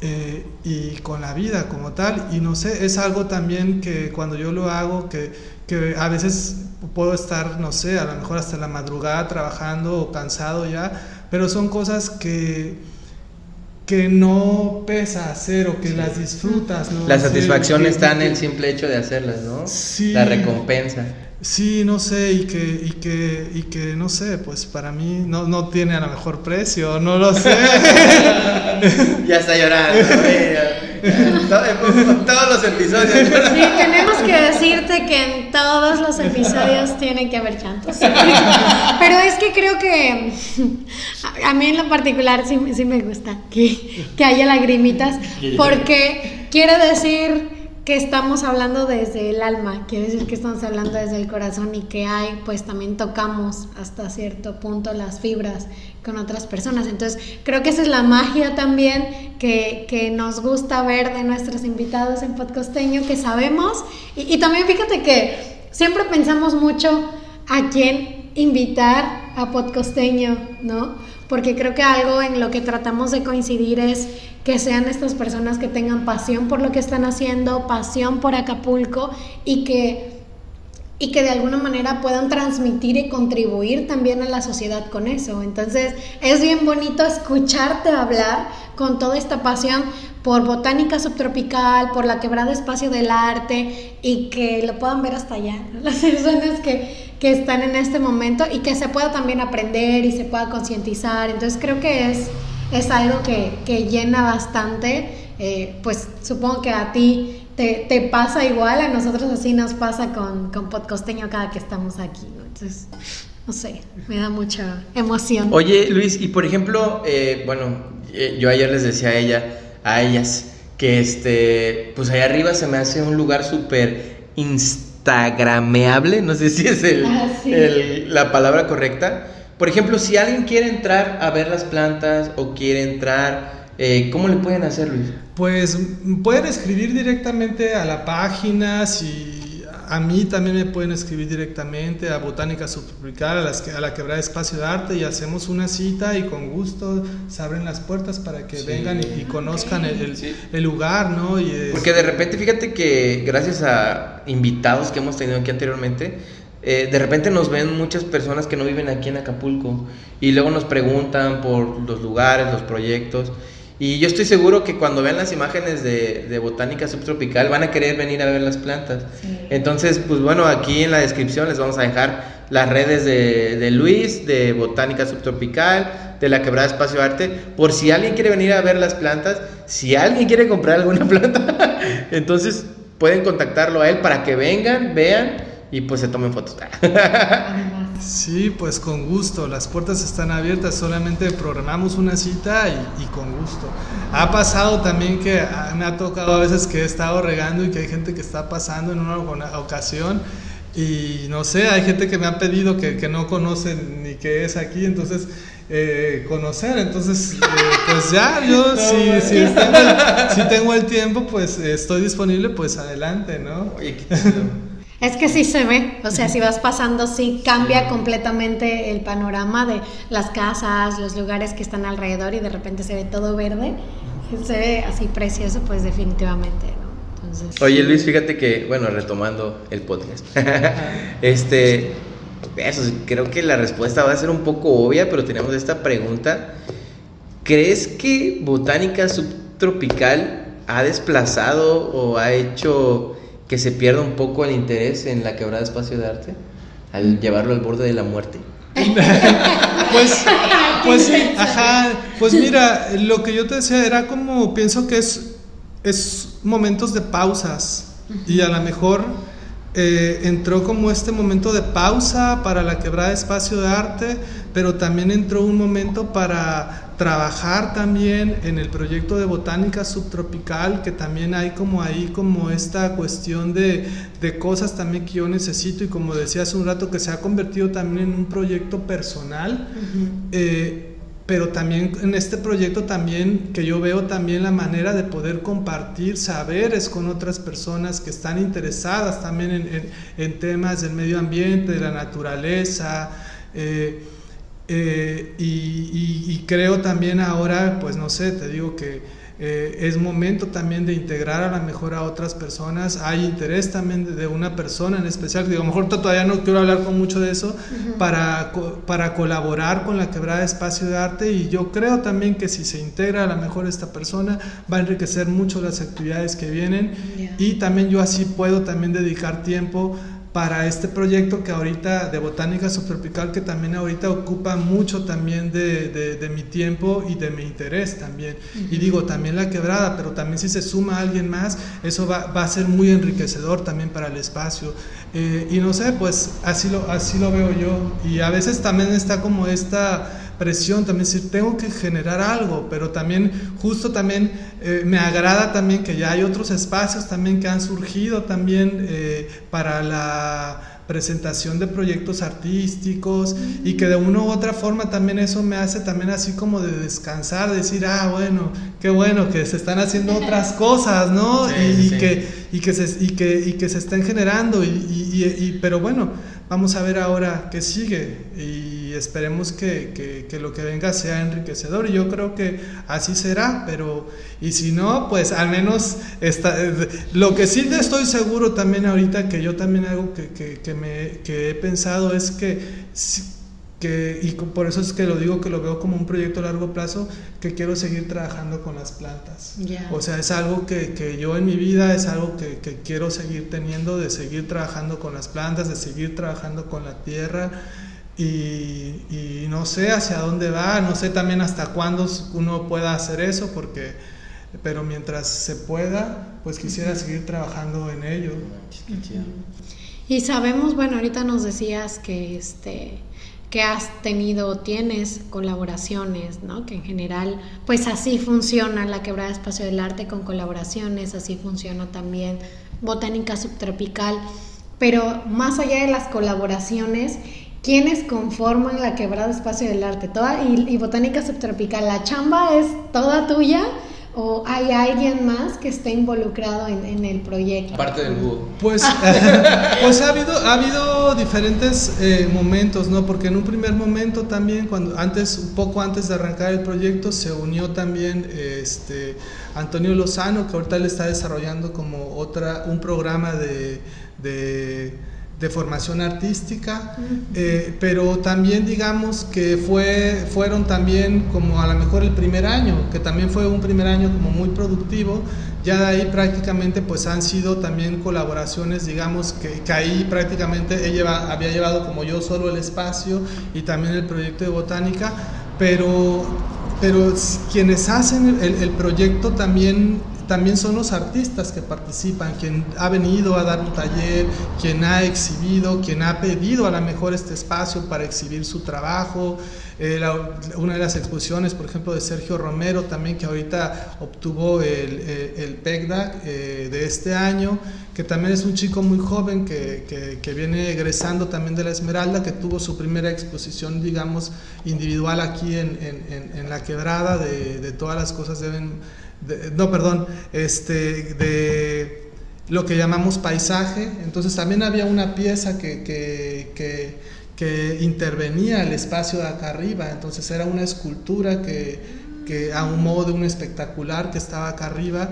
eh, y con la vida como tal. Y no sé, es algo también que cuando yo lo hago, que, que a veces puedo estar, no sé, a lo mejor hasta la madrugada trabajando o cansado ya, pero son cosas que que no pesa hacer o que las disfrutas. ¿no? La Sí, satisfacción que- está en el simple hecho de hacerlas, ¿no? Sí. La recompensa. Sí, no sé, y que, y que, y que no sé, pues para mí no, no tiene a lo mejor precio, no lo sé. Ya está llorando. En todos los episodios. Sí, tenemos que decirte que en todos los episodios tiene que haber llantos. Pero es que creo que a- a mí en lo particular sí, sí me gusta que, que haya lagrimitas, porque quiere decir que estamos hablando desde el alma, quiere decir que estamos hablando desde el corazón y que hay, pues también tocamos hasta cierto punto las fibras con otras personas. Entonces, creo que esa es la magia también que, que nos gusta ver de nuestros invitados en Podcosteño, que sabemos. Y, y también fíjate que siempre pensamos mucho a quién invitar a Podcosteño, ¿no? Porque creo que algo en lo que tratamos de coincidir es que sean estas personas que tengan pasión por lo que están haciendo, pasión por Acapulco y que y que de alguna manera puedan transmitir y contribuir también a la sociedad con eso. Entonces es bien bonito escucharte hablar con toda esta pasión por botánica subtropical, por la quebrada espacio del arte y que lo puedan ver hasta allá, ¿no? las personas que, que están en este momento y que se pueda también aprender y se pueda concientizar. Entonces creo que es, es algo que, que llena bastante, eh, pues supongo que a ti te, te, pasa igual, a nosotros así nos pasa con, con Podcosteño cada que estamos aquí, ¿no? Entonces, no sé, me da mucha emoción. Oye, Luis, y por ejemplo, eh, bueno, eh, yo ayer les decía a ella, a ellas, que este, pues allá arriba se me hace un lugar súper instagrameable, no sé si es el, Ah, sí. el- la palabra correcta. Por ejemplo, si alguien quiere entrar a ver las plantas o quiere entrar, eh, ¿cómo le pueden hacer, Luis? Pues mm, pueden escribir directamente a la página, si a mí también me pueden escribir directamente a Botánica Subtropical, a, las que, a la Quebrada Espacio de Arte y hacemos una cita y con gusto se abren las puertas para que Sí. vengan y, y conozcan el, el- Sí. el lugar, ¿no? Y es- Porque de repente, fíjate que gracias a invitados que hemos tenido aquí anteriormente, eh, de repente nos ven muchas personas que no viven aquí en Acapulco y luego nos preguntan por los lugares, los proyectos. Y yo estoy seguro que cuando vean las imágenes de, de Botánica Subtropical van a querer venir a ver las plantas. Sí. Entonces, pues bueno, aquí en la descripción les vamos a dejar las redes de, de Luis, de Botánica Subtropical, de la Quebrada Espacio Arte, por si alguien quiere venir a ver las plantas, si alguien quiere comprar alguna planta, entonces pueden contactarlo a él para que vengan, vean y pues se tomen fotos. Sí, pues con gusto, las puertas están abiertas, solamente programamos una cita y, y con gusto. Ha pasado también que me ha tocado a veces que he estado regando y que hay gente que está pasando en una ocasión y no sé, hay gente que me ha pedido que, que no conocen ni qué es aquí, entonces eh, conocer, entonces eh, pues ya, yo si, si, tengo el, si, tengo el, tiempo, pues estoy disponible, pues adelante, ¿no? Oye, Es que sí se ve, o sea, si vas pasando, sí cambia completamente el panorama de las casas, los lugares que están alrededor y de repente se ve todo verde, se ve así precioso, pues definitivamente, ¿no? Entonces, Oye Luis, fíjate que, bueno, retomando el podcast, este, eso, creo que la respuesta va a ser un poco obvia, pero tenemos esta pregunta, ¿crees que botánica subtropical ha desplazado o ha hecho que se pierda un poco el interés en la quebrada espacio de arte al llevarlo al borde de la muerte? pues, pues sí, ajá, pues mira, lo que yo te decía era como, pienso que es, es momentos de pausas y a lo mejor eh, entró como este momento de pausa para la quebrada espacio de arte, pero también entró un momento para trabajar también en el proyecto de botánica subtropical, que también hay como ahí como esta cuestión de, de cosas también que yo necesito y como decía hace un rato que se ha convertido también en un proyecto personal. Eh, pero también en este proyecto también que yo veo también la manera de poder compartir saberes con otras personas que están interesadas también en, en, temas del medio ambiente, de la naturaleza. Eh, eh, y, creo también ahora, pues no sé, te digo que eh, es momento también de integrar a lo mejor a otras personas. Hay interés también de, una persona en especial, digo, a lo mejor todavía no quiero hablar con mucho de eso, para, para colaborar con la quebrada espacio de arte. Y yo creo también que si se integra a lo mejor esta persona va a enriquecer mucho las actividades que vienen. Y también yo así puedo también dedicar tiempo para este proyecto que ahorita de botánica subtropical que también ahorita ocupa mucho también de, de, mi tiempo y de mi interés también. Y digo, también la quebrada, pero también si se suma alguien más, eso va, va a ser muy enriquecedor también para el espacio. Eh, y no sé, pues así lo, así lo veo yo. Y a veces también está como esta presión, también decir, tengo que generar algo, pero también, justo también, eh, me agrada también que ya hay otros espacios también que han surgido también eh, para la presentación de proyectos artísticos y que de una u otra forma también eso me hace también así como de descansar, decir, ah, bueno, qué bueno que se están haciendo otras cosas, ¿no? y, Que, y, que se, y, que, y que se estén generando, y, y, pero bueno, vamos a ver ahora qué sigue. Y esperemos que, que, lo que venga sea enriquecedor y yo creo que así será, pero y si no, pues al menos está, lo que sí estoy seguro también ahorita que yo también algo que, que, me, que he pensado es que, que, y por eso es que lo digo que lo veo como un proyecto a largo plazo, que quiero seguir trabajando con las plantas. O sea, es algo que, que, yo en mi vida es algo que, que quiero seguir teniendo, de seguir trabajando con las plantas, de seguir trabajando con la tierra y, no sé hacia dónde va, no sé también hasta cuándo uno pueda hacer eso, porque, pero mientras se pueda, pues quisiera seguir trabajando en ello. Y sabemos, bueno, ahorita nos decías que este que has tenido, tienes colaboraciones, ¿no? Que en general, pues así funciona la quebrada espacio del arte con colaboraciones, así funciona también botánica subtropical, pero más allá de las colaboraciones, ¿Quiénes conforman la quebrada espacio del arte? Toda, y, botánica subtropical, ¿la chamba es toda tuya? ¿O hay alguien más que esté involucrado en, el proyecto? Parte del búho. Pues, pues ha, habido, ha habido diferentes eh, momentos, ¿no? Porque en un primer momento también, cuando antes, un poco antes de arrancar el proyecto, se unió también este, Antonio Lozano, que ahorita le está desarrollando como otra, un programa de de formación artística, eh, pero también digamos que fue, fueron también como a lo mejor el primer año, que también fue un primer año como muy productivo, ya de ahí prácticamente pues han sido también colaboraciones, digamos que, que ahí prácticamente ella había llevado como yo solo el espacio y también el proyecto de botánica, pero, pero quienes hacen el, el proyecto también también son los artistas que participan, quien ha venido a dar un taller, quien ha exhibido, quien ha pedido a lo mejor este espacio para exhibir su trabajo. Eh, una de las exposiciones, por ejemplo, de Sergio Romero también, que ahorita obtuvo el, el, PECDAC eh, de este año, que también es un chico muy joven que, viene egresando también de la Esmeralda, que tuvo su primera exposición, digamos, individual aquí en la quebrada, de, de, todas las cosas deben, no, perdón, este, de lo que llamamos paisaje. Entonces también había una pieza que, que intervenía el espacio de acá arriba, entonces era una escultura que, que a un modo de un espectacular que estaba acá arriba.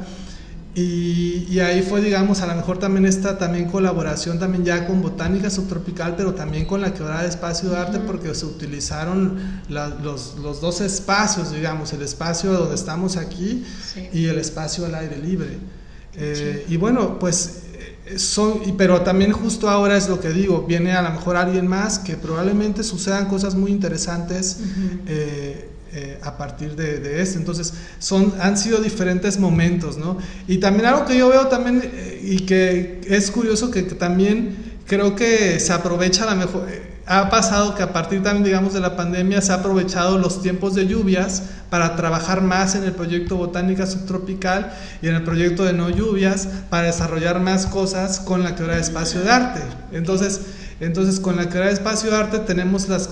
Y, y, ahí fue, digamos, a lo mejor también esta también colaboración también ya con Botánica Subtropical, pero también con la Quebrada de Espacio de Arte, porque se utilizaron los, los, dos espacios, digamos, el espacio donde estamos aquí y el espacio al aire libre. Eh, y bueno, pues son, pero también justo ahora es lo que digo, viene a lo mejor alguien más que probablemente sucedan cosas muy interesantes eh, eh, a partir de, esto. Entonces, son, han sido diferentes momentos, ¿no? Y también algo que yo veo también eh, y que es curioso que, también creo que se aprovecha a lo mejor ha pasado que a partir también, digamos, de la pandemia se ha aprovechado los tiempos de lluvias para trabajar más en el proyecto Botánica Subtropical y en el proyecto de No Lluvias para desarrollar más cosas con la teoría de espacio de arte. Entonces, entonces con la teoría de espacio de arte tenemos las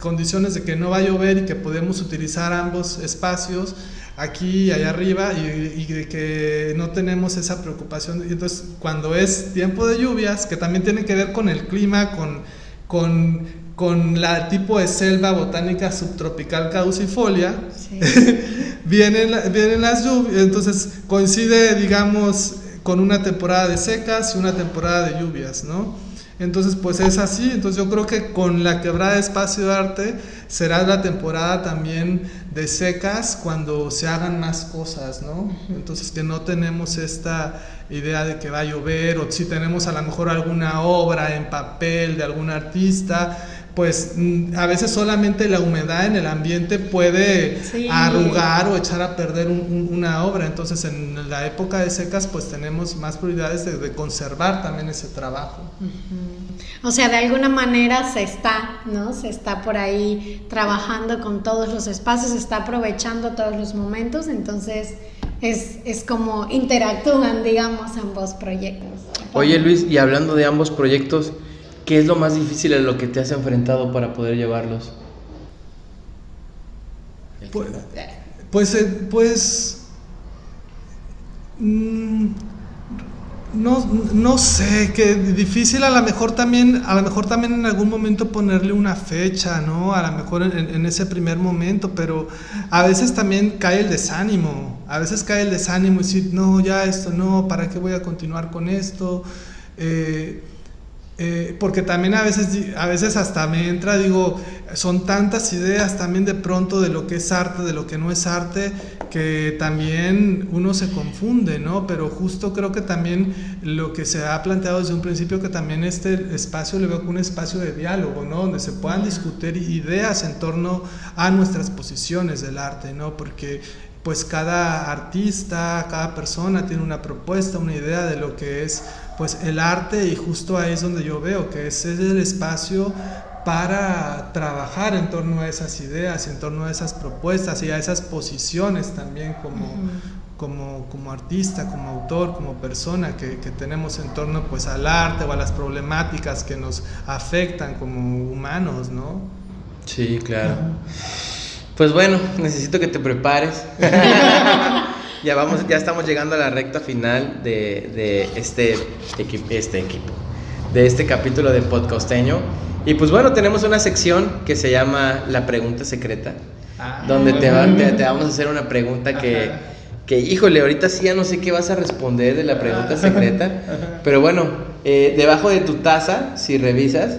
condiciones de que no va a llover y que podemos utilizar ambos espacios aquí y allá arriba y, de que no tenemos esa preocupación. Entonces, cuando es tiempo de lluvias, que también tiene que ver con el clima, con con, con la tipo de selva botánica subtropical caducifolia, vienen, vienen las lluvias, entonces coincide, digamos, con una temporada de secas y una temporada de lluvias, ¿no? Entonces, pues es así. Entonces, yo creo que con la quebrada de espacio de arte será la temporada también de secas cuando se hagan más cosas, ¿no? Entonces, que no tenemos esta idea de que va a llover o si tenemos a lo mejor alguna obra en papel de algún artista pues mm, a veces solamente la humedad en el ambiente puede arrugar o echar a perder una obra. Entonces en la época de secas pues tenemos más prioridades de, conservar también ese trabajo. O sea, de alguna manera se está, ¿no? Se está por ahí trabajando con todos los espacios, se está aprovechando todos los momentos, entonces es, es como interactúan, digamos, ambos proyectos. Oye Luis, y hablando de ambos proyectos, ¿Qué es lo más difícil a lo que te has enfrentado para poder llevarlos? Pues, pues, eh, pues mm, no, no sé, que difícil a lo mejor también, a lo mejor también en algún momento ponerle una fecha, ¿no? A lo mejor en, ese primer momento, pero a veces también cae el desánimo, a veces cae el desánimo y decir, no, ya esto no, ¿para qué voy a continuar con esto? Eh, eh, porque también a veces, a veces hasta me entra, digo, son tantas ideas también de pronto de lo que es arte, de lo que no es arte, que también uno se confunde, ¿no? Pero justo creo que también lo que se ha planteado desde un principio, que también este espacio le veo como un espacio de diálogo, ¿no? Donde se puedan discutir ideas en torno a nuestras posiciones del arte, ¿no? Porque pues cada artista, cada persona tiene una propuesta, una idea de lo que es pues el arte y justo ahí es donde yo veo que ese es el espacio para trabajar en torno a esas ideas, en torno a esas propuestas y a esas posiciones también como, como, como, artista, como autor, como persona que, que, tenemos en torno pues al arte o a las problemáticas que nos afectan como humanos, ¿no? Sí, claro. Pues bueno, necesito que te prepares. ya vamos, ya estamos llegando a la recta final de, de este, este equipo, de este capítulo de Podcosteño. Y pues bueno, tenemos una sección que se llama La Pregunta Secreta, ah. donde te, te, vamos a hacer una pregunta que, que, híjole, ahorita sí ya no sé qué vas a responder de la pregunta secreta, pero bueno, eh, debajo de tu taza, si revisas.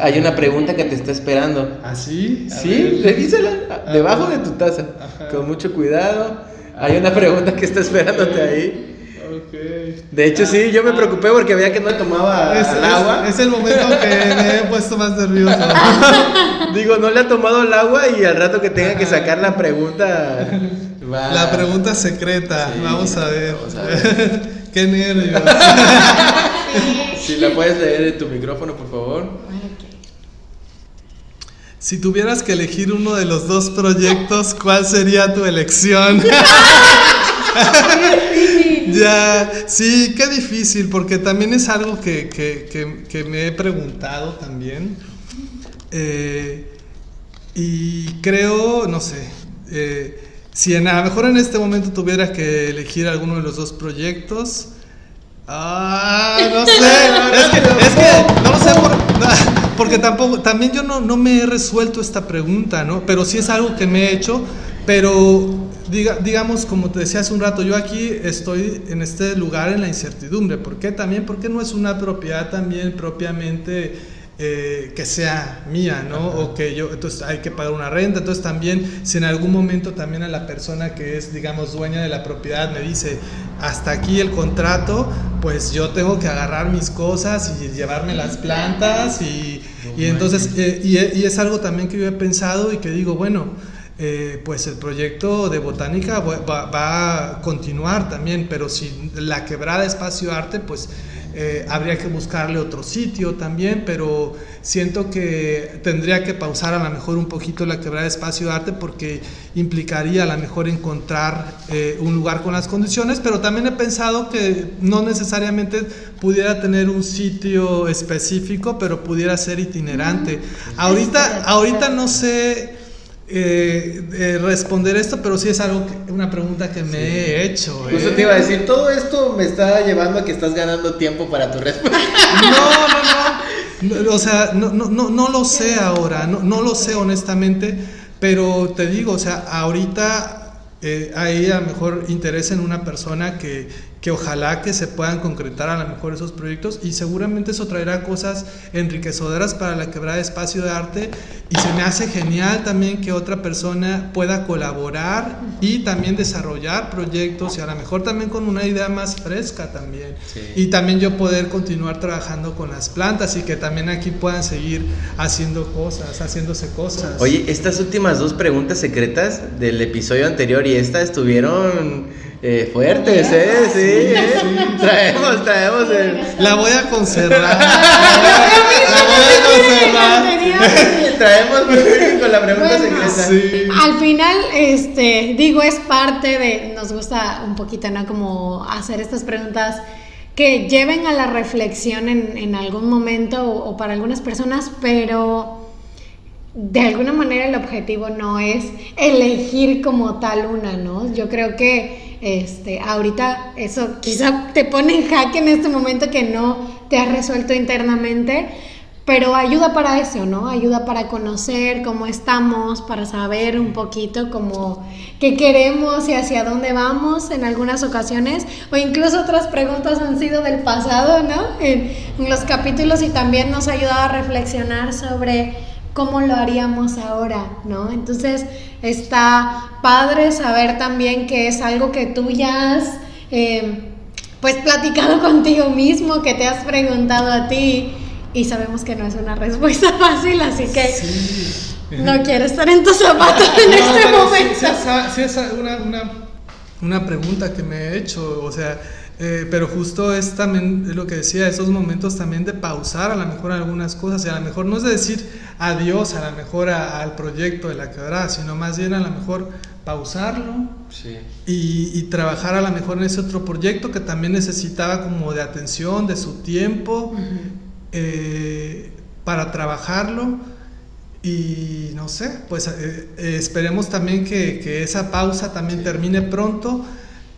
Hay una pregunta que te está esperando. ¿Ah, sí? sí, revísala, debajo de tu taza, con mucho cuidado. Hay una pregunta que está esperándote ahí. De hecho, sí, yo me preocupé porque veía que no tomaba es, el agua. Es, el momento que me he puesto más nervioso. Digo, no le ha tomado el agua y al rato que tenga que sacar la pregunta, La pregunta secreta, vamos a ver. Vamos a ver. Qué nervios. Si la puedes leer en tu micrófono, por favor. Si tuvieras que elegir uno de los dos proyectos, ¿cuál sería tu elección? ya, sí, qué difícil, porque también es algo que, que- que- que me he preguntado también. Eh, y creo, no sé, eh, si en- a lo mejor en este momento tuviera que elegir alguno de los dos proyectos, ah, no sé, es que, es que no lo sé por- porque tampoco, también yo no, no me he resuelto esta pregunta, ¿no? Pero sí es algo que me he hecho, pero diga, digamos, como te decía hace un rato, yo aquí estoy en este lugar en la incertidumbre, ¿por qué también? Porque no es una propiedad también propiamente eh, que sea mía, ¿no? O que yo, entonces hay que pagar una renta, entonces también si en algún momento también a la persona que es, digamos, dueña de la propiedad me dice, hasta aquí el contrato, pues yo tengo que agarrar mis cosas y llevarme las plantas y, y entonces, eh, y, y es algo también que yo he pensado y que digo, bueno, eh, pues el proyecto de botánica va, va- va a continuar también, pero si la quebrada espacio arte, pues eh, habría que buscarle otro sitio también, pero siento que tendría que pausar a lo mejor un poquito la quebrada espacio arte porque implicaría a lo mejor encontrar eh, un lugar con las condiciones, pero también he pensado que no necesariamente pudiera tener un sitio específico, pero pudiera ser itinerante. Ahorita, ahorita no sé eh, eh, responder esto, pero sí es algo que- una pregunta que me he hecho. Justo ¿eh? te iba a decir, todo esto me está llevando a que estás ganando tiempo para tu respuesta. No, no, no. No, O sea, no, no, no, no lo sé ahora, no, no lo sé honestamente, pero te digo, o sea, ahorita eh, hay a lo mejor interés en una persona que, que ojalá que se puedan concretar a lo mejor esos proyectos y seguramente eso traerá cosas enriquecedoras para la quebrada de espacio de arte y se me hace genial también que otra persona pueda colaborar y también desarrollar proyectos y a lo mejor también con una idea más fresca también. Sí. Y también yo poder continuar trabajando con las plantas y que también aquí puedan seguir haciendo cosas, haciéndose cosas. Oye, estas últimas dos preguntas secretas del episodio anterior y esta estuvieron eh, fuertes, ¿eh? Sí, ¿eh? Traemos, traemos el... la voy a conservar. la voy a conservar. traemos muy con la pregunta Bueno, secreta. Sí. Al final, este, digo, es parte de, nos gusta un poquito, ¿no? Como hacer estas preguntas que lleven a la reflexión en, en algún momento o, o para algunas personas, pero de alguna manera el objetivo no es elegir como tal una, ¿no? Yo creo que este, ahorita eso quizá te pone en jaque en este momento que no te has resuelto internamente, pero ayuda para eso, ¿no? Ayuda para conocer cómo estamos, para saber un poquito cómo qué queremos y hacia dónde vamos en algunas ocasiones, o incluso otras preguntas han sido del pasado, ¿no? En, en los capítulos y también nos ha ayudado a reflexionar sobre cómo lo haríamos ahora, ¿no? Entonces está padre saber también que es algo que tú ya has, eh, pues, platicado contigo mismo, que te has preguntado a ti y sabemos que no es una respuesta fácil, así que no quiero estar en tus zapatos en No, este momento. Sí, sí es, sí es una, una, una pregunta que me he hecho, o sea, eh, pero justo es también lo que decía, esos momentos también de pausar a lo mejor algunas cosas, y a lo mejor no es de decir adiós a lo mejor a- al proyecto de la quebrada, sino más bien a lo mejor pausarlo Sí. y, y trabajar a lo mejor en ese otro proyecto que también necesitaba como de atención, de su tiempo, eh, para trabajarlo. Y no sé, pues eh, eh, esperemos también que, que esa pausa también termine pronto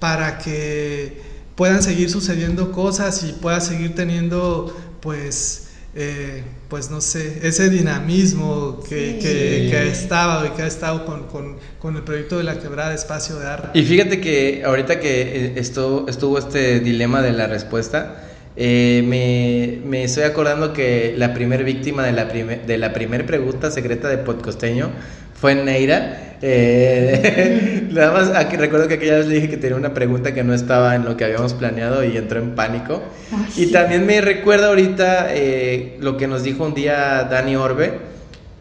para que puedan seguir sucediendo cosas y pueda seguir teniendo pues eh, pues no sé, ese dinamismo que, Sí. que, que ha estado y que ha estado con, con, con el proyecto de la quebrada espacio de arte. Y fíjate que ahorita que eh, esto, estuvo este dilema de la respuesta, eh, me, me estoy acordando que la primer víctima de la, primer, de la primer pregunta secreta de Podcosteño fue Neira. Eh, nada más aquí recuerdo que aquella vez le dije que tenía una pregunta que no estaba en lo que habíamos planeado y entró en pánico. Y también me recuerda ahorita eh, lo que nos dijo un día Dani Orbe,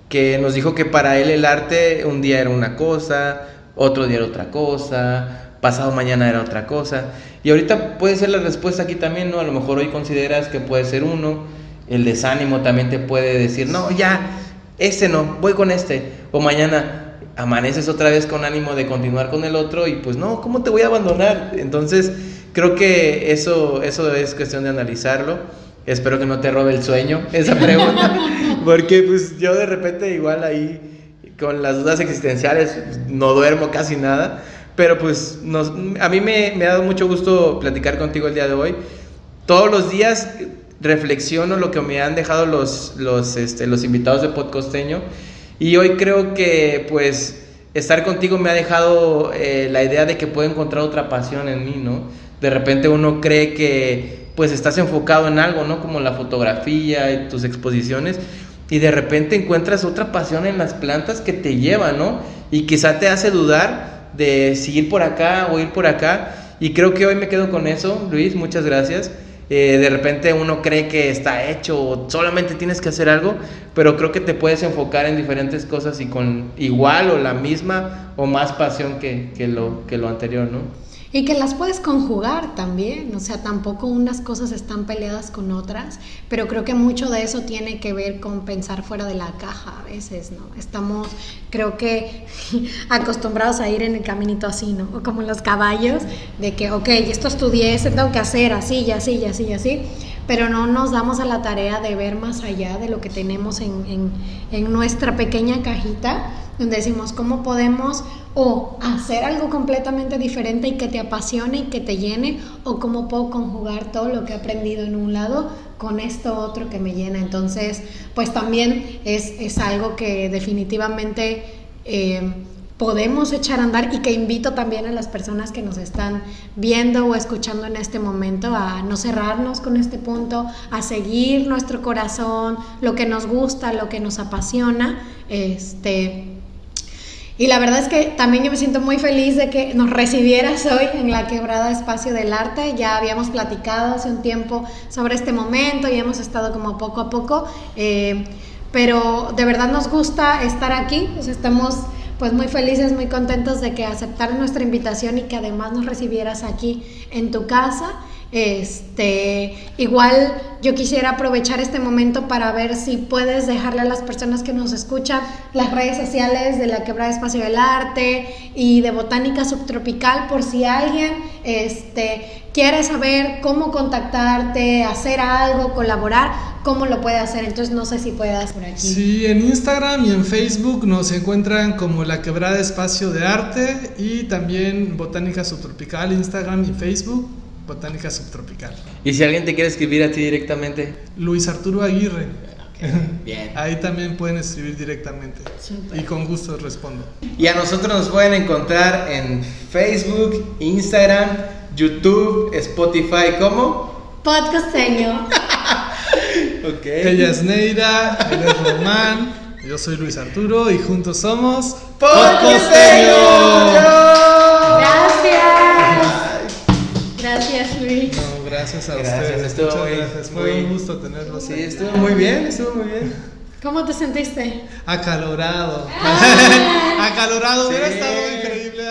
que nos dijo que para él el arte un día era una cosa, otro día era otra cosa, pasado mañana era otra cosa. Y ahorita puede ser la respuesta aquí también, ¿no? A lo mejor hoy consideras que puede ser uno, el desánimo también te puede decir, no, ya, este no, voy con este. O mañana amaneces otra vez con ánimo de continuar con el otro y pues no, ¿cómo te voy a abandonar? Entonces, creo que eso, eso es cuestión de analizarlo. Espero que no te robe el sueño esa pregunta, porque pues yo de repente igual ahí con las dudas existenciales no duermo casi nada, pero pues nos, a mí me, me, ha dado mucho gusto platicar contigo el día de hoy. Todos los días reflexiono lo que me han dejado los, los, este, los invitados de Podcosteño y hoy creo que pues estar contigo me ha dejado eh, la idea de que puedo encontrar otra pasión en mí, ¿no? De repente uno cree que pues estás enfocado en algo, ¿no? Como la fotografía tus exposiciones y de repente encuentras otra pasión en las plantas que te lleva, ¿no? Y quizá te hace dudar de seguir por acá o ir por acá. Y creo que hoy me quedo con eso, Luis, muchas gracias. Eh, de repente uno cree que está hecho o solamente tienes que hacer algo, pero creo que te puedes enfocar en diferentes cosas y con igual o la misma o más pasión que, que lo, que lo anterior, ¿no? Y que las puedes conjugar también, o sea, tampoco unas cosas están peleadas con otras, pero creo que mucho de eso tiene que ver con pensar fuera de la caja a veces, ¿no? Estamos, creo que, acostumbrados a ir en el caminito así, ¿no? O como los caballos, de que, ok, esto estudié, esto tengo que hacer así y así y así y así, pero no nos damos a la tarea de ver más allá de lo que tenemos en, en, nuestra pequeña cajita, donde decimos, ¿cómo podemos o hacer algo completamente diferente y que te apasione y que te llene, o cómo puedo conjugar todo lo que he aprendido en un lado con esto otro que me llena. Entonces, pues también es, es algo que definitivamente eh, podemos echar a andar y que invito también a las personas que nos están viendo o escuchando en este momento a no cerrarnos con este punto, a seguir nuestro corazón, lo que nos gusta, lo que nos apasiona, este y la verdad es que también yo me siento muy feliz de que nos recibieras hoy en la quebrada Espacio del Arte. Ya habíamos platicado hace un tiempo sobre este momento y hemos estado como poco a poco. Eh, pero de verdad nos gusta estar aquí. Pues estamos pues muy felices, muy contentos de que aceptaras nuestra invitación y que además nos recibieras aquí en tu casa. Este, igual yo quisiera aprovechar este momento para ver si puedes dejarle a las personas que nos escuchan las redes sociales de la Quebrada Espacio del Arte y de Botánica Subtropical por si alguien este, quiere saber cómo contactarte, hacer algo, colaborar, cómo lo puede hacer. Entonces no sé si puedas por aquí. Sí, en Instagram y en Facebook nos encuentran como la Quebrada Espacio de Arte y también Botánica Subtropical, Instagram y Facebook. Botánica Subtropical. Y si alguien te quiere escribir a ti directamente. Luis Arturo Aguirre. bien. Ahí también pueden escribir directamente. Y con gusto respondo. Y a nosotros nos pueden encontrar en Facebook, Instagram, YouTube, Spotify, ¿cómo? Podcasteño. ok. Ella es Neira, él es Román, yo soy Luis Arturo y juntos somos Podcasteño. Gracias. Gracias, Luis. No, gracias a Gracias, ustedes. estuvo Muchas muy- gracias. Fue muy- un gusto tenerlos. Sí, aquí. estuvo muy bien, estuvo muy bien. ¿Cómo te sentiste? Acalorado. Acalorado, hubiera Sí. estado increíble.